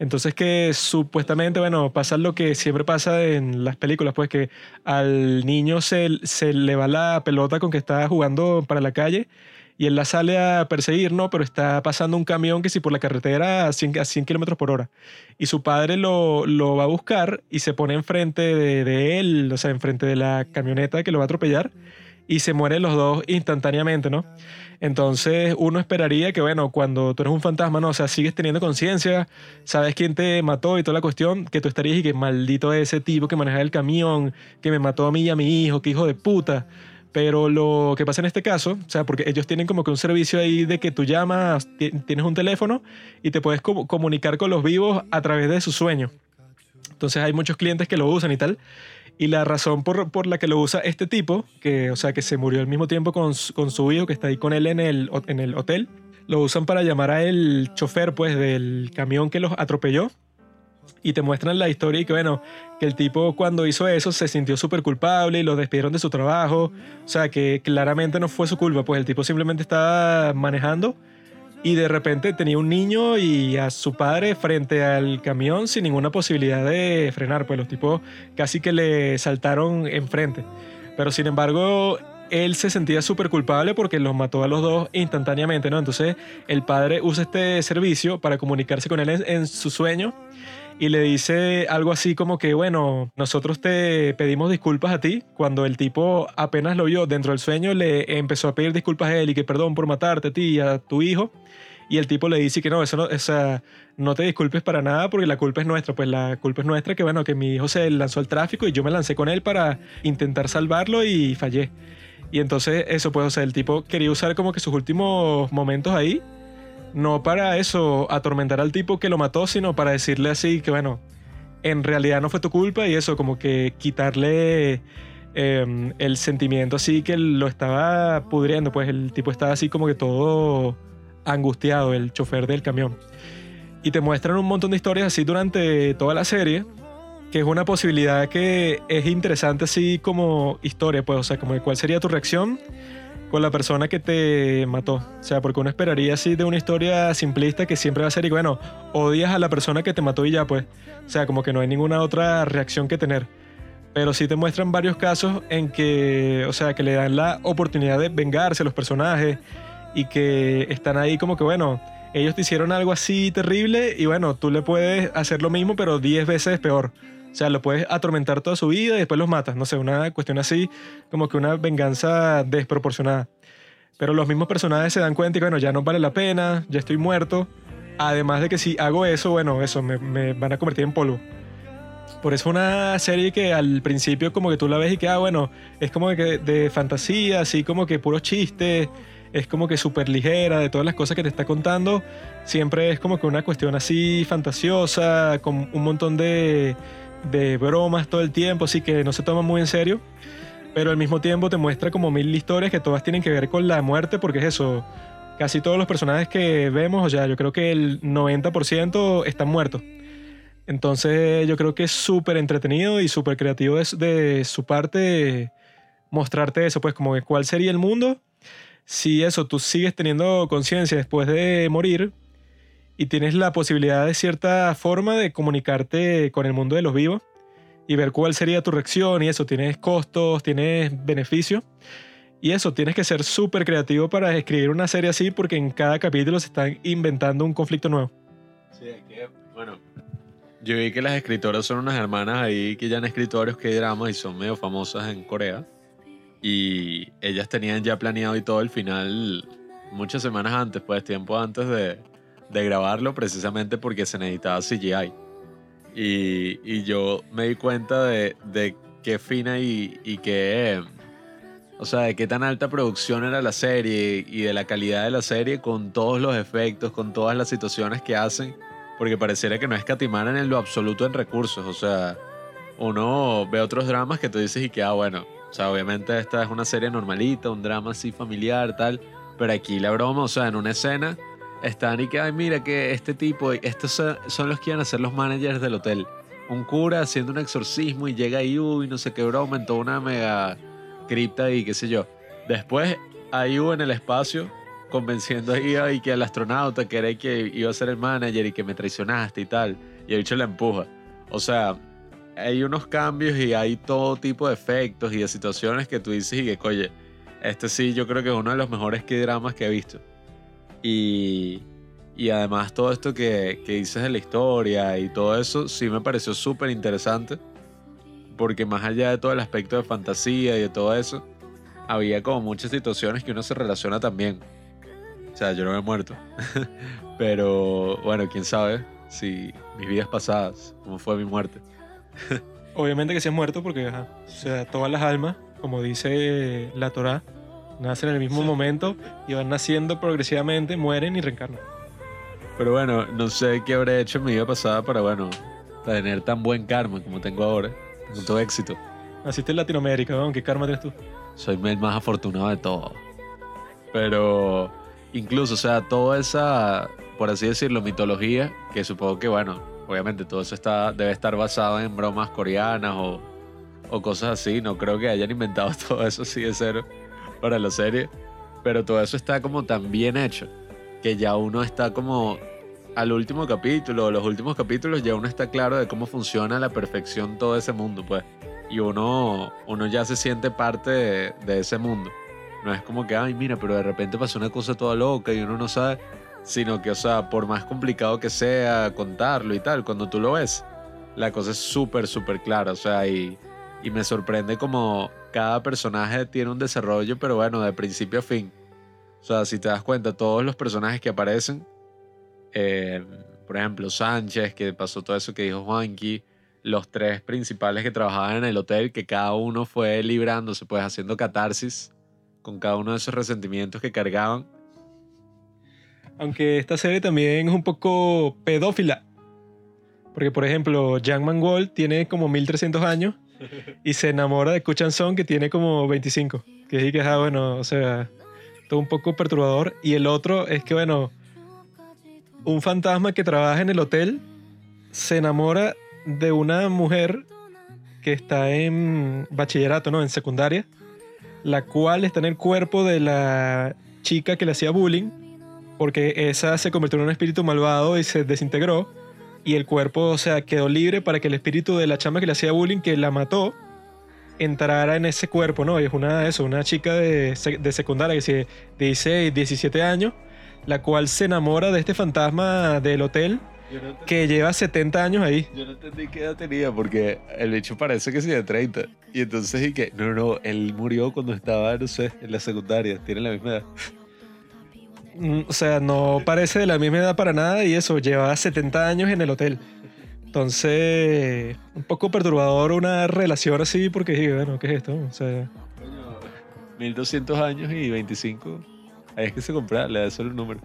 Entonces que supuestamente, bueno, pasa lo que siempre pasa en las películas, pues que al niño se, se le va la pelota con que está jugando para la calle y él la sale a perseguir, ¿no? Pero está pasando un camión que si por la carretera a 100, a 100 kilómetros por hora. Y su padre lo, lo, va a buscar y se pone enfrente de, de, él, o sea, enfrente de la camioneta que lo va a atropellar y se mueren los dos instantáneamente, ¿no? Entonces uno esperaría que, bueno, cuando tú eres un fantasma, ¿no? O sea, sigues teniendo conciencia, sabes quién te mató y toda la cuestión, que tú estarías y que maldito ese tipo que maneja el camión, que me mató a mí y a mi hijo, que hijo de puta. Pero lo que pasa en este caso, o sea, porque ellos tienen como que un servicio ahí de que tú llamas, tienes un teléfono y te puedes comunicar con los vivos a través de su sueño. Entonces hay muchos clientes que lo usan y tal. Y la razón por, por, la que lo usa este tipo, que, o sea, que se murió al mismo tiempo con, con su hijo, que está ahí con él en el, en el hotel, lo usan para llamar a el chofer, pues, del camión que los atropelló y te muestran la historia y que bueno, que el tipo cuando hizo eso se sintió súper culpable y lo despidieron de su trabajo. O sea, que claramente no fue su culpa, pues el tipo simplemente estaba manejando y de repente tenía un niño y a su padre frente al camión sin ninguna posibilidad de frenar, pues los tipos casi que le saltaron enfrente. Pero sin embargo, él se sentía súper culpable porque los mató a los dos instantáneamente, ¿no? Entonces el padre usa este servicio para comunicarse con él en, en su sueño y le dice algo así como que, bueno, nosotros te pedimos disculpas a ti. Cuando el tipo apenas lo vio dentro del sueño, le empezó a pedir disculpas a él y que perdón por matarte a ti y a tu hijo. Y el tipo le dice que no, eso no, o no te disculpes para nada porque la culpa es nuestra. Pues la culpa es nuestra que, bueno, que mi hijo se lanzó al tráfico y yo me lancé con él para intentar salvarlo y fallé. Y entonces eso, pues, o sea, el tipo quería usar como que sus últimos momentos ahí no para eso atormentar al tipo que lo mató, sino para decirle así que, bueno, en realidad no fue tu culpa y eso, como que quitarle em, el sentimiento así que lo estaba pudriendo, pues el tipo estaba así como que todo angustiado, el chofer del camión. Y te muestran un montón de historias así durante toda la serie, que es una posibilidad que es interesante así como historia, pues, o sea, como cuál sería tu reacción con la persona que te mató. O sea, porque uno esperaría así de una historia simplista que siempre va a ser, y bueno, odias a la persona que te mató y ya, pues. O sea, como que no hay ninguna otra reacción que tener. Pero sí te muestran varios casos en que, o sea, que le dan la oportunidad de vengarse a los personajes y que están ahí como que, bueno, ellos te hicieron algo así terrible y bueno, tú le puedes hacer lo mismo, pero 10 veces peor. O sea, lo puedes atormentar toda su vida y después los matas. No sé, una cuestión así, como que una venganza desproporcionada. Pero los mismos personajes se dan cuenta y bueno, ya no vale la pena, ya estoy muerto. Además de que si hago eso, bueno, eso, me, van a convertir en polvo. Por eso una serie que al principio como que tú la ves y que, ah, bueno, es como que de fantasía, así como que puros chistes, es como que súper ligera de todas las cosas que te está contando. Siempre es como que una cuestión así fantasiosa, con un montón de de bromas todo el tiempo, así que no se toma muy en serio, pero al mismo tiempo te muestra como mil historias que todas tienen que ver con la muerte, porque es eso, casi todos los personajes que vemos, o sea, yo creo que el 90% están muertos. Entonces yo creo que es súper entretenido y súper creativo de, de su parte mostrarte eso, pues como que cuál sería el mundo si eso, tú sigues teniendo conciencia después de morir, y tienes la posibilidad de cierta forma de comunicarte con el mundo de los vivos y ver cuál sería tu reacción y eso, tienes costos, tienes beneficios. Y eso, tienes que ser súper creativo para escribir una serie así porque en cada capítulo se están inventando un conflicto nuevo. Sí, que, bueno, yo vi que las escritoras son unas hermanas ahí que ya han escrito varios que dramas y son medio famosas en Corea. Y ellas tenían ya planeado y todo el final muchas semanas antes, pues tiempo antes de, de grabarlo precisamente porque se necesitaba CGI. Y, y yo me di cuenta de, de qué fina y, y qué... O sea, de qué tan alta producción era la serie y de la calidad de la serie con todos los efectos, con todas las situaciones que hacen, porque pareciera que no escatimaran en lo absoluto en recursos. O sea, uno ve otros dramas que tú dices y que, ah, bueno, o sea, obviamente esta es una serie normalita, un drama así familiar, tal, pero aquí la broma, o sea, en una escena están y que, ay, mira que este tipo, estos son, los que iban a ser los managers del hotel. Un cura haciendo un exorcismo y llega ahí, uy, no sé qué broma, en toda una mega cripta y qué sé yo. Después, hubo en el espacio, convenciendo ahí que el astronauta que que iba a ser el manager y que me traicionaste y tal. Y el bicho la empuja. O sea, hay unos cambios y hay todo tipo de efectos y de situaciones que tú dices y que, oye, este sí yo creo que es uno de los mejores que dramas que he visto. Y, y además todo esto que, que, dices de la historia y todo eso sí me pareció súper interesante. Porque más allá de todo el aspecto de fantasía y de todo eso, había como muchas situaciones que uno se relaciona también. O sea, yo no me he muerto. (laughs) Pero bueno, quién sabe si mis vidas pasadas, cómo fue mi muerte. (laughs) Obviamente que sí has muerto porque, o sea, todas las almas, como dice la Torá, Nacen en el mismo momento y van naciendo progresivamente, mueren y reencarnan. Pero bueno, no sé qué habré hecho en mi vida pasada para, bueno, tener tan buen karma como tengo ahora. Tanto éxito. Naciste en Latinoamérica, ¿no? ¿Qué karma tienes tú? Soy el más afortunado de todos. Pero incluso, o sea, toda esa, por así decirlo, mitología, que supongo que, bueno, obviamente todo eso está, debe estar basado en bromas coreanas o, o cosas así. No creo que hayan inventado (laughs) todo eso así de cero para la serie. Pero todo eso está como tan bien hecho que ya uno está como al último capítulo, los últimos capítulos, ya uno está claro de cómo funciona a la perfección todo ese mundo, pues. y uno, uno ya se siente parte de, ese mundo. No es como que, ay, mira, pero de repente pasó una cosa toda loca y uno no sabe, sino que, o sea, por más complicado que sea contarlo y tal, cuando tú lo ves, la cosa es súper, súper clara, o sea, y, y me sorprende como cada personaje tiene un desarrollo, pero bueno, de principio a fin. O sea, si te das cuenta, todos los personajes que aparecen, eh, por ejemplo, Sánchez, que pasó todo eso que dijo Juanqui, los tres principales que trabajaban en el hotel, que cada uno fue librándose, pues haciendo catarsis con cada uno de esos resentimientos que cargaban. Aunque esta serie también es un poco pedófila. Porque, por ejemplo, Jean Mangold tiene como 1300 años y se enamora de Kuchan Song que tiene como 25. Que sí que es, ah, bueno, o sea, todo un poco perturbador. Y el otro es que, bueno, un fantasma que trabaja en el hotel se enamora de una mujer que está en bachillerato, ¿no? En secundaria, la cual está en el cuerpo de la chica que le hacía bullying, porque esa se convirtió en un espíritu malvado y se desintegró, y el cuerpo, o sea, quedó libre para que el espíritu de la chama que le hacía bullying, que la mató, entrara en ese cuerpo, ¿no? Y es una, eso, una chica de, de secundaria que se dice 17 años, la cual se enamora de este fantasma del hotel no, que lleva 70 años ahí. yo no entendí qué edad tenía, porque el bicho parece que sí de 30. Y entonces, que, no, no, él murió cuando estaba, no sé, en la secundaria, tiene la misma edad. Mm, O sea, no parece de la misma edad para nada y eso, lleva 70 años en el hotel. Entonces, un poco perturbador una relación así porque, sí, bueno, ¿qué es esto? O sea, Coño, 1200 años y 25. Ahí es que se compra, le da solo un número.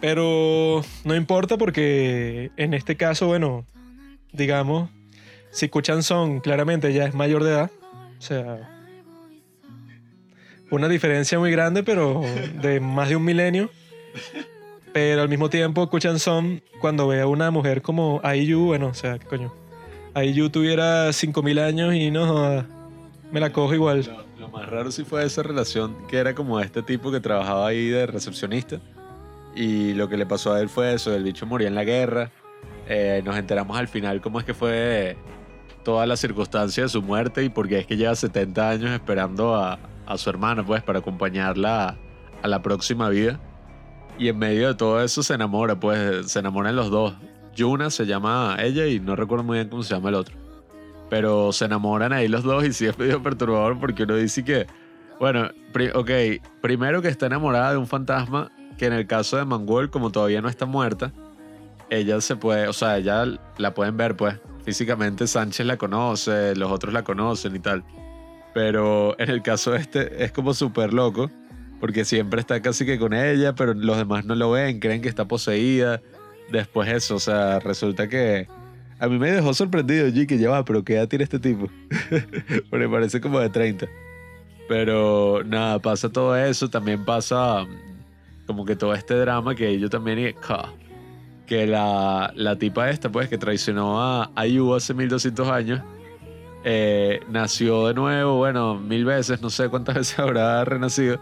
pero no importa porque en este caso, bueno, digamos, si Kuchan Son claramente ya es mayor de edad, o sea, una diferencia muy grande, pero de más de un milenio. Pero al mismo tiempo, Kuchan Son, cuando ve a una mujer como IU, bueno, o sea, ¿qué coño? IU tuviera 5000 años y no, me la cojo igual. Lo, más raro sí fue esa relación que era como este tipo que trabajaba ahí de recepcionista. Y lo que le pasó a él fue eso, el bicho moría en la guerra. Eh, nos enteramos al final cómo es que fue toda la circunstancia de su muerte y porque es que lleva 70 años esperando a, a su hermana, pues, para acompañarla a, la próxima vida. Y en medio de todo eso se enamora, pues, se enamoran los dos. Yuna se llama ella y no recuerdo muy bien cómo se llama el otro. Pero se enamoran ahí los dos y sí es medio perturbador porque uno dice que, bueno, pri- ok, primero que está enamorada de un fantasma que en el caso de Mangol, como todavía no está muerta, ella se puede, o sea, ella la pueden ver, pues, físicamente Sánchez la conoce, los otros la conocen y tal. Pero en el caso este es como súper loco, porque siempre está casi que con ella, pero los demás no lo ven, creen que está poseída. Después eso, o sea, resulta que... A mí me dejó sorprendido, G, que ya va, pero ¿qué edad tiene este tipo? (laughs) Porque parece como de 30. Pero nada, pasa todo eso, también pasa mm, como que todo este drama que yo también... ca, Que la, la tipa esta, pues, que traicionó a Ayu hace 1200 años, eh, nació de nuevo, bueno, mil veces, no sé cuántas (laughs) veces habrá renacido,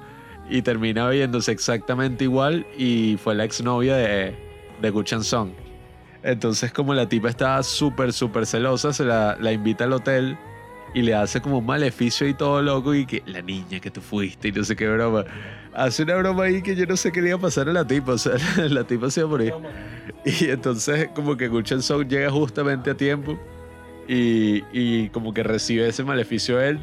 y termina viéndose exactamente igual y fue la exnovia de, de Guchan Song. Entonces, como la tipa estaba súper, súper celosa, se la, la invita al hotel y le hace como un maleficio y todo loco y que la niña que tú fuiste y no sé qué broma. Hace una broma ahí que yo no sé qué le iba a pasar a la tipa, o sea, (laughs) la tipa se iba a morir. Y entonces como que Guchan Song llega justamente a tiempo y, y como que recibe ese maleficio él.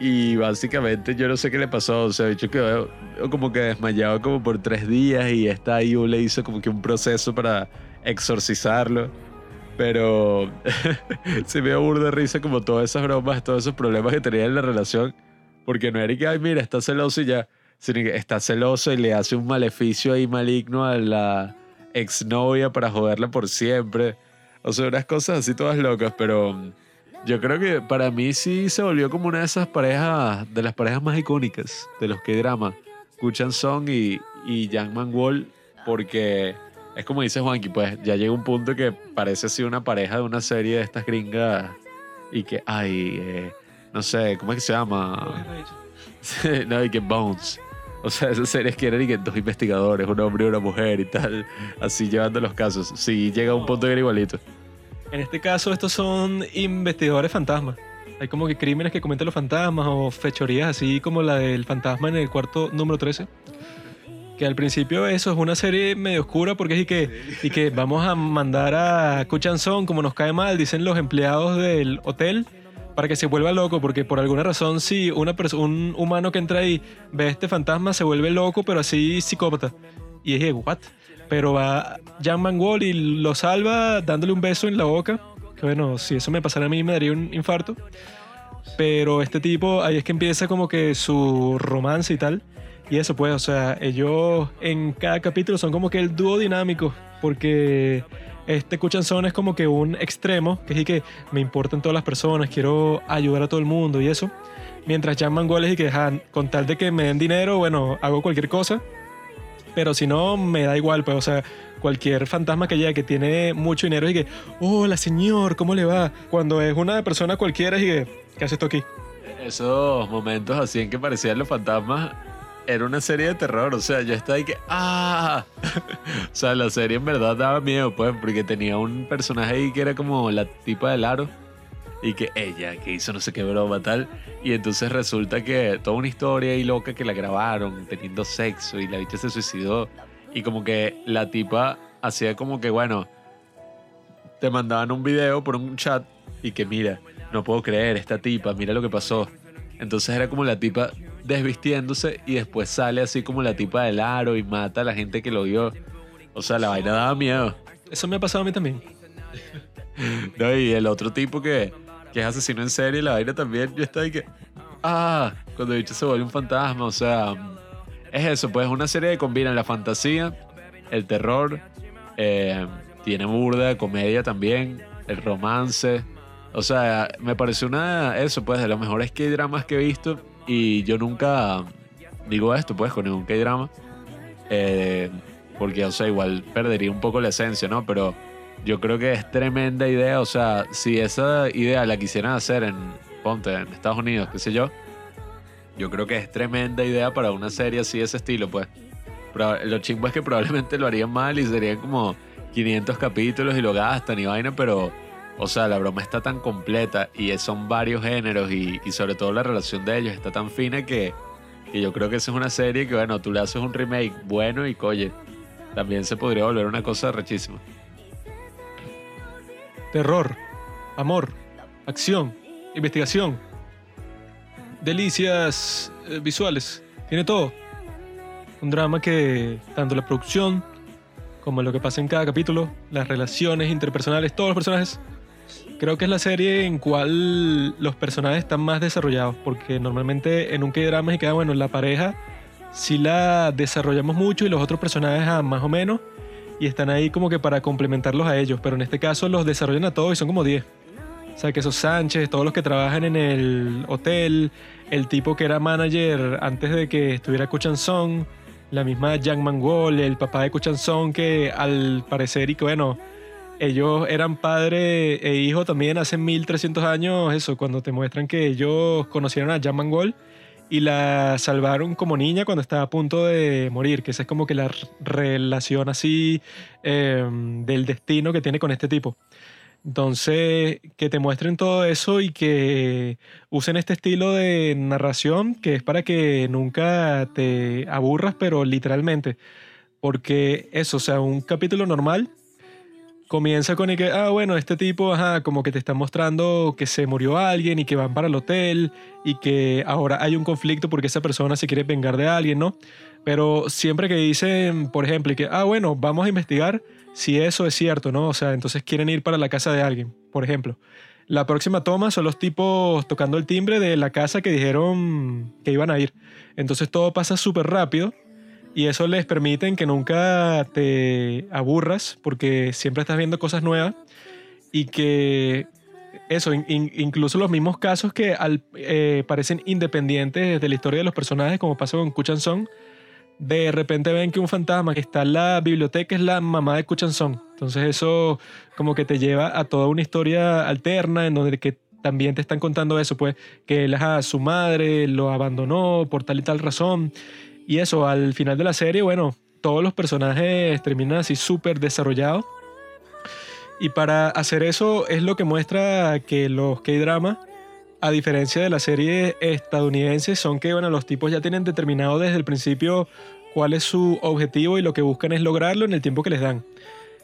Y básicamente yo no sé qué le pasó, o sea, bicho quedó como que desmayado como por tres días y esta IU le hizo como que un proceso para exorcizarlo. Pero (laughs) se me dio burda risa como todas esas bromas, todos esos problemas que tenía en la relación. Porque no era que, ay, mira, está celoso y ya, sino que está celoso y le hace un maleficio ahí maligno a la exnovia para joderla por siempre. O sea, unas cosas así todas locas, pero mm, yo creo que para mí sí se volvió como una de esas parejas, de las parejas más icónicas de los que drama. Kuchan Song y, y Yang Man porque es como dice Juanqui, pues ya llega un punto que parece así una pareja de una serie de estas gringas y que, ay, eh, no sé, ¿cómo es que se llama? (laughs) no, y que Bones. (laughs) O sea, esas series que eran y que dos investigadores, un hombre y una mujer y tal, así llevando los casos. Sí, llega a un punto que era igualito. En este caso, estos son investigadores fantasmas. Hay como que crímenes que cometen los fantasmas o fechorías así como la del fantasma en el cuarto número 13. Que al principio eso es una serie medio oscura porque es y que, y que vamos a mandar a Kuchanson como nos cae mal, dicen los empleados del hotel, para que se vuelva loco, porque por alguna razón si una un humano que entra ahí ve este fantasma se vuelve loco, pero así psicópata. Y dije, ¿what? Pero va Jan Mangol y lo salva dándole un beso en la boca. Que bueno, si eso me pasara a mí me daría un infarto. Pero este tipo, ahí es que empieza como que su romance y tal. Y eso pues, o sea, ellos en cada capítulo son como que el dúo dinámico. Porque este Kuchanson es como que un extremo, que es que me importan todas las personas, quiero ayudar a todo el mundo y eso. Mientras Jan Mangol es y que con tal de que me den dinero, bueno, hago cualquier cosa. Pero si no, me da igual, pues, o sea, cualquier fantasma que llegue que tiene mucho dinero y que, hola señor, ¿cómo le va? Cuando es una persona cualquiera y que, ¿qué hace esto aquí? Esos momentos así en que parecían los fantasmas, era una serie de terror, o sea, yo estaba ahí que, ¡ah! (laughs) o sea, la serie en verdad daba miedo, pues, porque tenía un personaje ahí que era como la tipa del aro y que ella, que hizo no sé qué broma tal, y entonces resulta que toda una historia ahí loca que la grabaron teniendo sexo y la bicha se suicidó y como que la tipa hacía como que, bueno, te mandaban un video por un chat y que mira, no puedo creer esta tipa, mira lo que pasó. Entonces era como la tipa desvistiéndose y después sale así como la tipa del aro y mata a la gente que lo vio. O sea, la vaina daba miedo. Eso me ha pasado a mí también. (laughs) no, y el otro tipo que, que es asesino en serie, la vaina también, yo estaba ahí que... Ah, cuando el bicho se vuelve un fantasma, o sea... Es eso, pues una serie que combina la fantasía, el terror, eh, tiene burda, comedia también, el romance. O sea, me pareció una, eso pues, de los mejores K-dramas que he visto. Y yo nunca digo esto, pues, con ningún K-drama. Eh, porque, o sea, igual perdería un poco la esencia, ¿no? Pero yo creo que es tremenda idea. O sea, si esa idea la quisieran hacer en, ponte, en Estados Unidos, qué sé yo, yo creo que es tremenda idea para una serie así de ese estilo, pues. Pero lo chingo es que probablemente lo harían mal y serían como 500 capítulos y lo gastan y vaina, pero, o sea, la broma está tan completa y son varios géneros y, sobre todo la relación de ellos está tan fina que, que yo creo que esa es una serie que, bueno, tú le haces un remake bueno y, coye, también se podría volver una cosa rechísima. Terror, amor, acción, investigación, delicias eh, visuales, tiene todo. Un drama que tanto la producción como lo que pasa en cada capítulo, las relaciones interpersonales, todos los personajes, creo que es la serie en cual los personajes están más desarrollados, porque normalmente en un K-drama y queda bueno, la pareja sí la desarrollamos mucho y los otros personajes a más o menos y están ahí como que para complementarlos a ellos, pero en este caso los desarrollan a todos y son como 10. O sea, que esos Sánchez, todos los que trabajan en el hotel, el tipo que era manager antes de que estuviera Song, la misma Yang Mangol, el papá de Song, que al parecer y que bueno, ellos eran padre e hijo también hace 1300 años, eso, cuando te muestran que ellos conocieron a Yang Mangol y la salvaron como niña cuando estaba a punto de morir, que esa es como que la relación así em, del destino que tiene con este tipo. Entonces, que te muestren todo eso y que usen este estilo de narración que es para que nunca te aburras, pero literalmente. Porque eso, o sea, un capítulo normal comienza con el que, ah, bueno, este tipo, ajá, como que te está mostrando que se murió alguien y que van para el hotel y que ahora hay un conflicto porque esa persona se quiere vengar de alguien, ¿no? Pero siempre que dicen, por ejemplo, y que, ah, bueno, vamos a investigar si eso es cierto, ¿no? O sea, entonces quieren ir para la casa de alguien, por ejemplo. La próxima toma son los tipos tocando el timbre de la casa que dijeron que iban a ir. Entonces todo pasa súper rápido y eso les permite que nunca te aburras porque siempre estás viendo cosas nuevas y que eso, incluso los mismos casos que eh, parecen independientes de la historia de los personajes, como pasó con Kuchan Song, de repente ven que un fantasma que está en la biblioteca es la mamá de Kuchanson. Entonces eso como que te lleva a toda una historia alterna en donde que también te están contando eso, pues que él, su madre lo abandonó por tal y tal razón. Y eso, al final de la serie, bueno, todos los personajes terminan así súper desarrollados. Y para hacer eso es lo que muestra que los K-dramas, a diferencia de las series estadounidenses, son que bueno, los tipos ya tienen determinado desde el principio cuál es su objetivo y lo que buscan es lograrlo en el tiempo que les dan.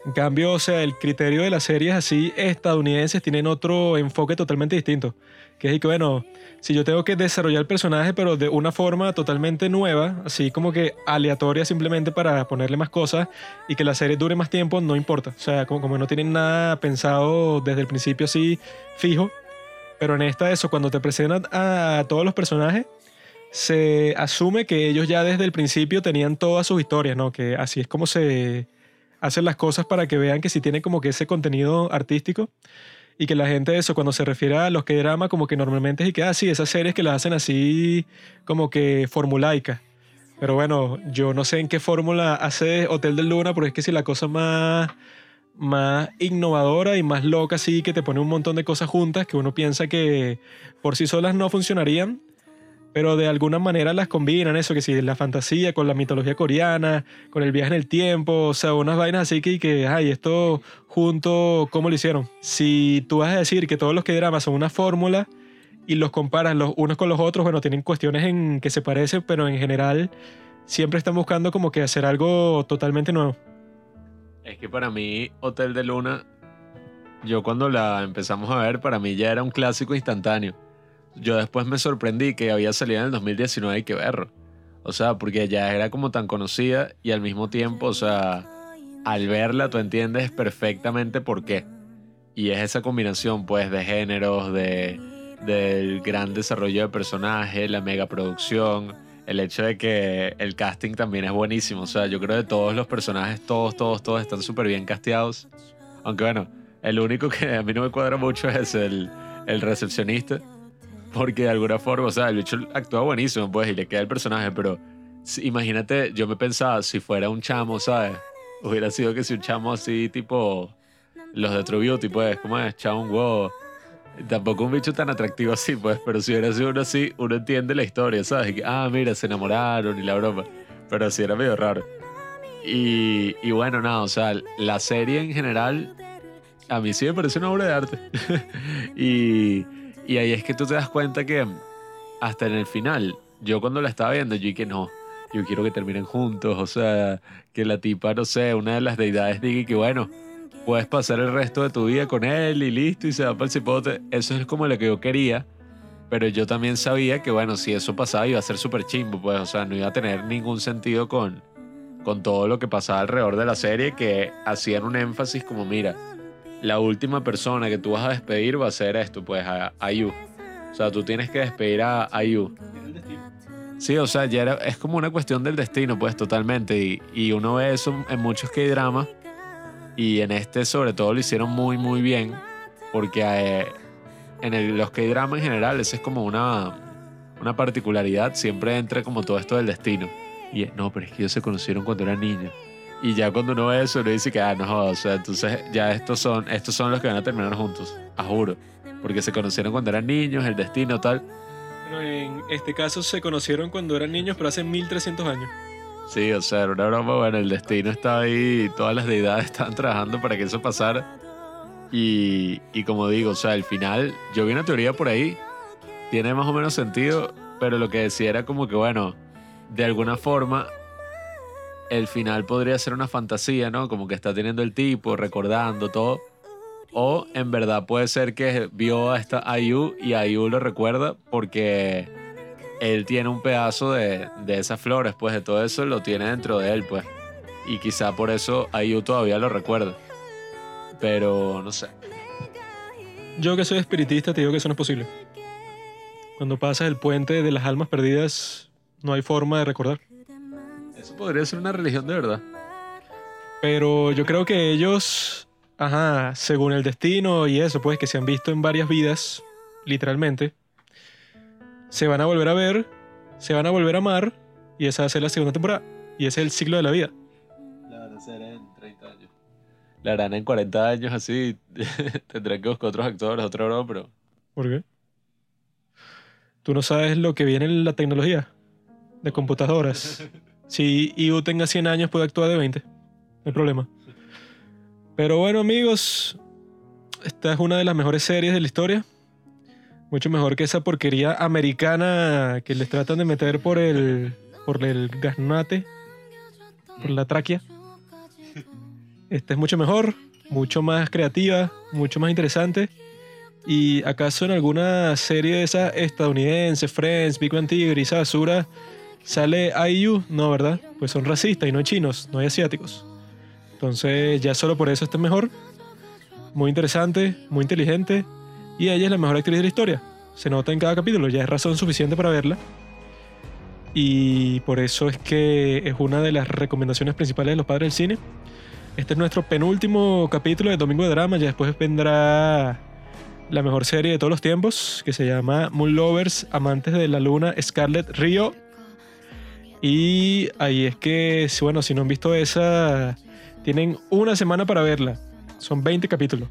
En cambio, o sea, el criterio de las series así estadounidenses tienen otro enfoque totalmente distinto. Que es que, bueno, si yo tengo que desarrollar el personaje, pero de una forma totalmente nueva, así como que aleatoria simplemente para ponerle más cosas y que la serie dure más tiempo, no importa. O sea, como, como no tienen nada pensado desde el principio así fijo. Pero en esta, eso, cuando te presentan a todos los personajes, se asume que ellos ya desde el principio tenían todas sus historias, ¿no? Que así es como se hacen las cosas para que vean que si tienen como que ese contenido artístico y que la gente eso cuando se refiere a los que drama como que normalmente es que ah sí esas series que las hacen así como que formulaica. Pero bueno yo no sé en qué fórmula hace Hotel del Luna pero es que si la cosa más más innovadora y más loca así que te pone un montón de cosas juntas que uno piensa que por sí solas no funcionarían pero de alguna manera las combinan, eso que si la fantasía con la mitología coreana, con el viaje en el tiempo, o sea, unas vainas así que, que ay, esto junto, ¿cómo lo hicieron? Si tú vas a decir que todos los que dramas son una fórmula y los comparas los unos con los otros, bueno, tienen cuestiones en que se parecen, pero en general siempre están buscando como que hacer algo totalmente nuevo. Es que para mí, Hotel de Luna, yo cuando la empezamos a ver, para mí ya era un clásico instantáneo yo después me sorprendí que había salido en el 2019 y que verlo. O sea, porque ya era como tan conocida y al mismo tiempo, o sea, al verla tú entiendes perfectamente por qué. Y es esa combinación, pues, de géneros, de, del gran desarrollo de personaje, la mega producción, el hecho de que el casting también es buenísimo. O sea, yo creo que todos los personajes, todos, todos, todos están súper bien casteados. Aunque bueno, el único que a mí no me cuadra mucho es el, el recepcionista porque de alguna forma, o sea, el bicho actúa buenísimo, pues, y le queda el personaje, pero imagínate, yo me pensaba, si fuera un chamo, ¿sabes? Hubiera sido que si un chamo así, tipo, los de True Beauty, pues, como es? Chamo un huevo. Tampoco un bicho tan atractivo así, pues, pero si hubiera sido uno así, uno entiende la historia, ¿sabes? Que, ah, mira, se enamoraron y la broma. Pero sí era medio raro. Y, y bueno, nada, o sea, la serie en general, a mí sí me parece una obra de arte. (laughs) y y ahí es que tú te das cuenta que hasta en el final, yo cuando la estaba viendo, yo dije no, yo quiero que terminen juntos, o sea, que la tipa, no sé, una de las deidades diga que bueno, puedes pasar el resto de tu vida con él y listo y se va para el cipote. Eso es como lo que yo quería, pero yo también sabía que bueno, si eso pasaba iba a ser súper chimbo, pues, o sea, no iba a tener ningún sentido con, con todo lo que pasaba alrededor de la serie, que hacían un énfasis como, mira, la última persona que tú vas a despedir va a ser esto, pues a Ayu. O sea, tú tienes que despedir a Ayu. Sí, o sea, ya era, es como una cuestión del destino, pues totalmente. Y, y uno ve eso en muchos K-dramas. Y en este, sobre todo, lo hicieron muy, muy bien. Porque eh, en el, los K-dramas en general, esa es como una, una particularidad. Siempre entra como todo esto del destino. Y no, pero es que ellos se conocieron cuando eran niños. Y ya cuando uno ve eso, uno dice que, ah, no o sea, entonces ya estos son, estos son los que van a terminar juntos, a juro. Porque se conocieron cuando eran niños, el destino, tal. Bueno, en este caso se conocieron cuando eran niños, pero hace 1300 años. Sí, o sea, era una broma, bueno, el destino estaba ahí, todas las deidades estaban trabajando para que eso pasara. Y, y como digo, o sea, al final, yo vi una teoría por ahí, tiene más o menos sentido, pero lo que decía era como que, bueno, de alguna forma el final podría ser una fantasía, ¿no? Como que está teniendo el tipo, recordando todo. O en verdad puede ser que vio a esta Ayu y Ayu lo recuerda porque él tiene un pedazo de, de esas flores, pues de todo eso lo tiene dentro de él, pues. Y quizá por eso Ayu todavía lo recuerda. Pero no sé. Yo que soy espiritista te digo que eso no es posible. Cuando pasas el puente de las almas perdidas, no hay forma de recordar. Eso podría ser una religión de verdad. Pero yo creo que ellos, ajá, según el destino y eso, pues que se han visto en varias vidas, literalmente, se van a volver a ver, se van a volver a amar, y esa va a ser la segunda temporada. Y ese es el ciclo de la vida. La van a hacer en 30 años. La harán en 40 años así. (laughs) Tendrán que buscar otros actores, broma, pero. ¿Por qué? ¿Tú no sabes lo que viene en la tecnología? De computadoras. (laughs) Si Ivo tenga 100 años, puede actuar de 20. No hay problema. Pero bueno, amigos, esta es una de las mejores series de la historia. Mucho mejor que esa porquería americana que les tratan de meter por el, por el gasnate, por la tráquea. Esta es mucho mejor, mucho más creativa, mucho más interesante. ¿Y acaso en alguna serie de esa estadounidense, Friends, Big Bang Theory, basura, sale IU? No, ¿verdad? Pues son racistas y no hay chinos, no hay asiáticos. Entonces ya solo por eso este es mejor. Muy interesante, muy inteligente. Y ella es la mejor actriz de la historia. Se nota en cada capítulo, ya es razón suficiente para verla. Y por eso es que es una de las recomendaciones principales de los padres del cine. Este es nuestro penúltimo capítulo de Domingo de Drama. Ya después vendrá la mejor serie de todos los tiempos, que se llama Moon Lovers, Amantes de la Luna, Scarlet Rio. Y ahí es que, bueno, si no han visto esa, tienen una semana para verla. Son 20 capítulos.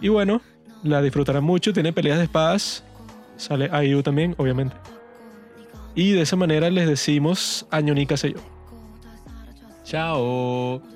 Y bueno, la disfrutarán mucho. Tiene peleas de espadas. Sale IU también, obviamente. Y de esa manera les decimos año ni yo. Chao.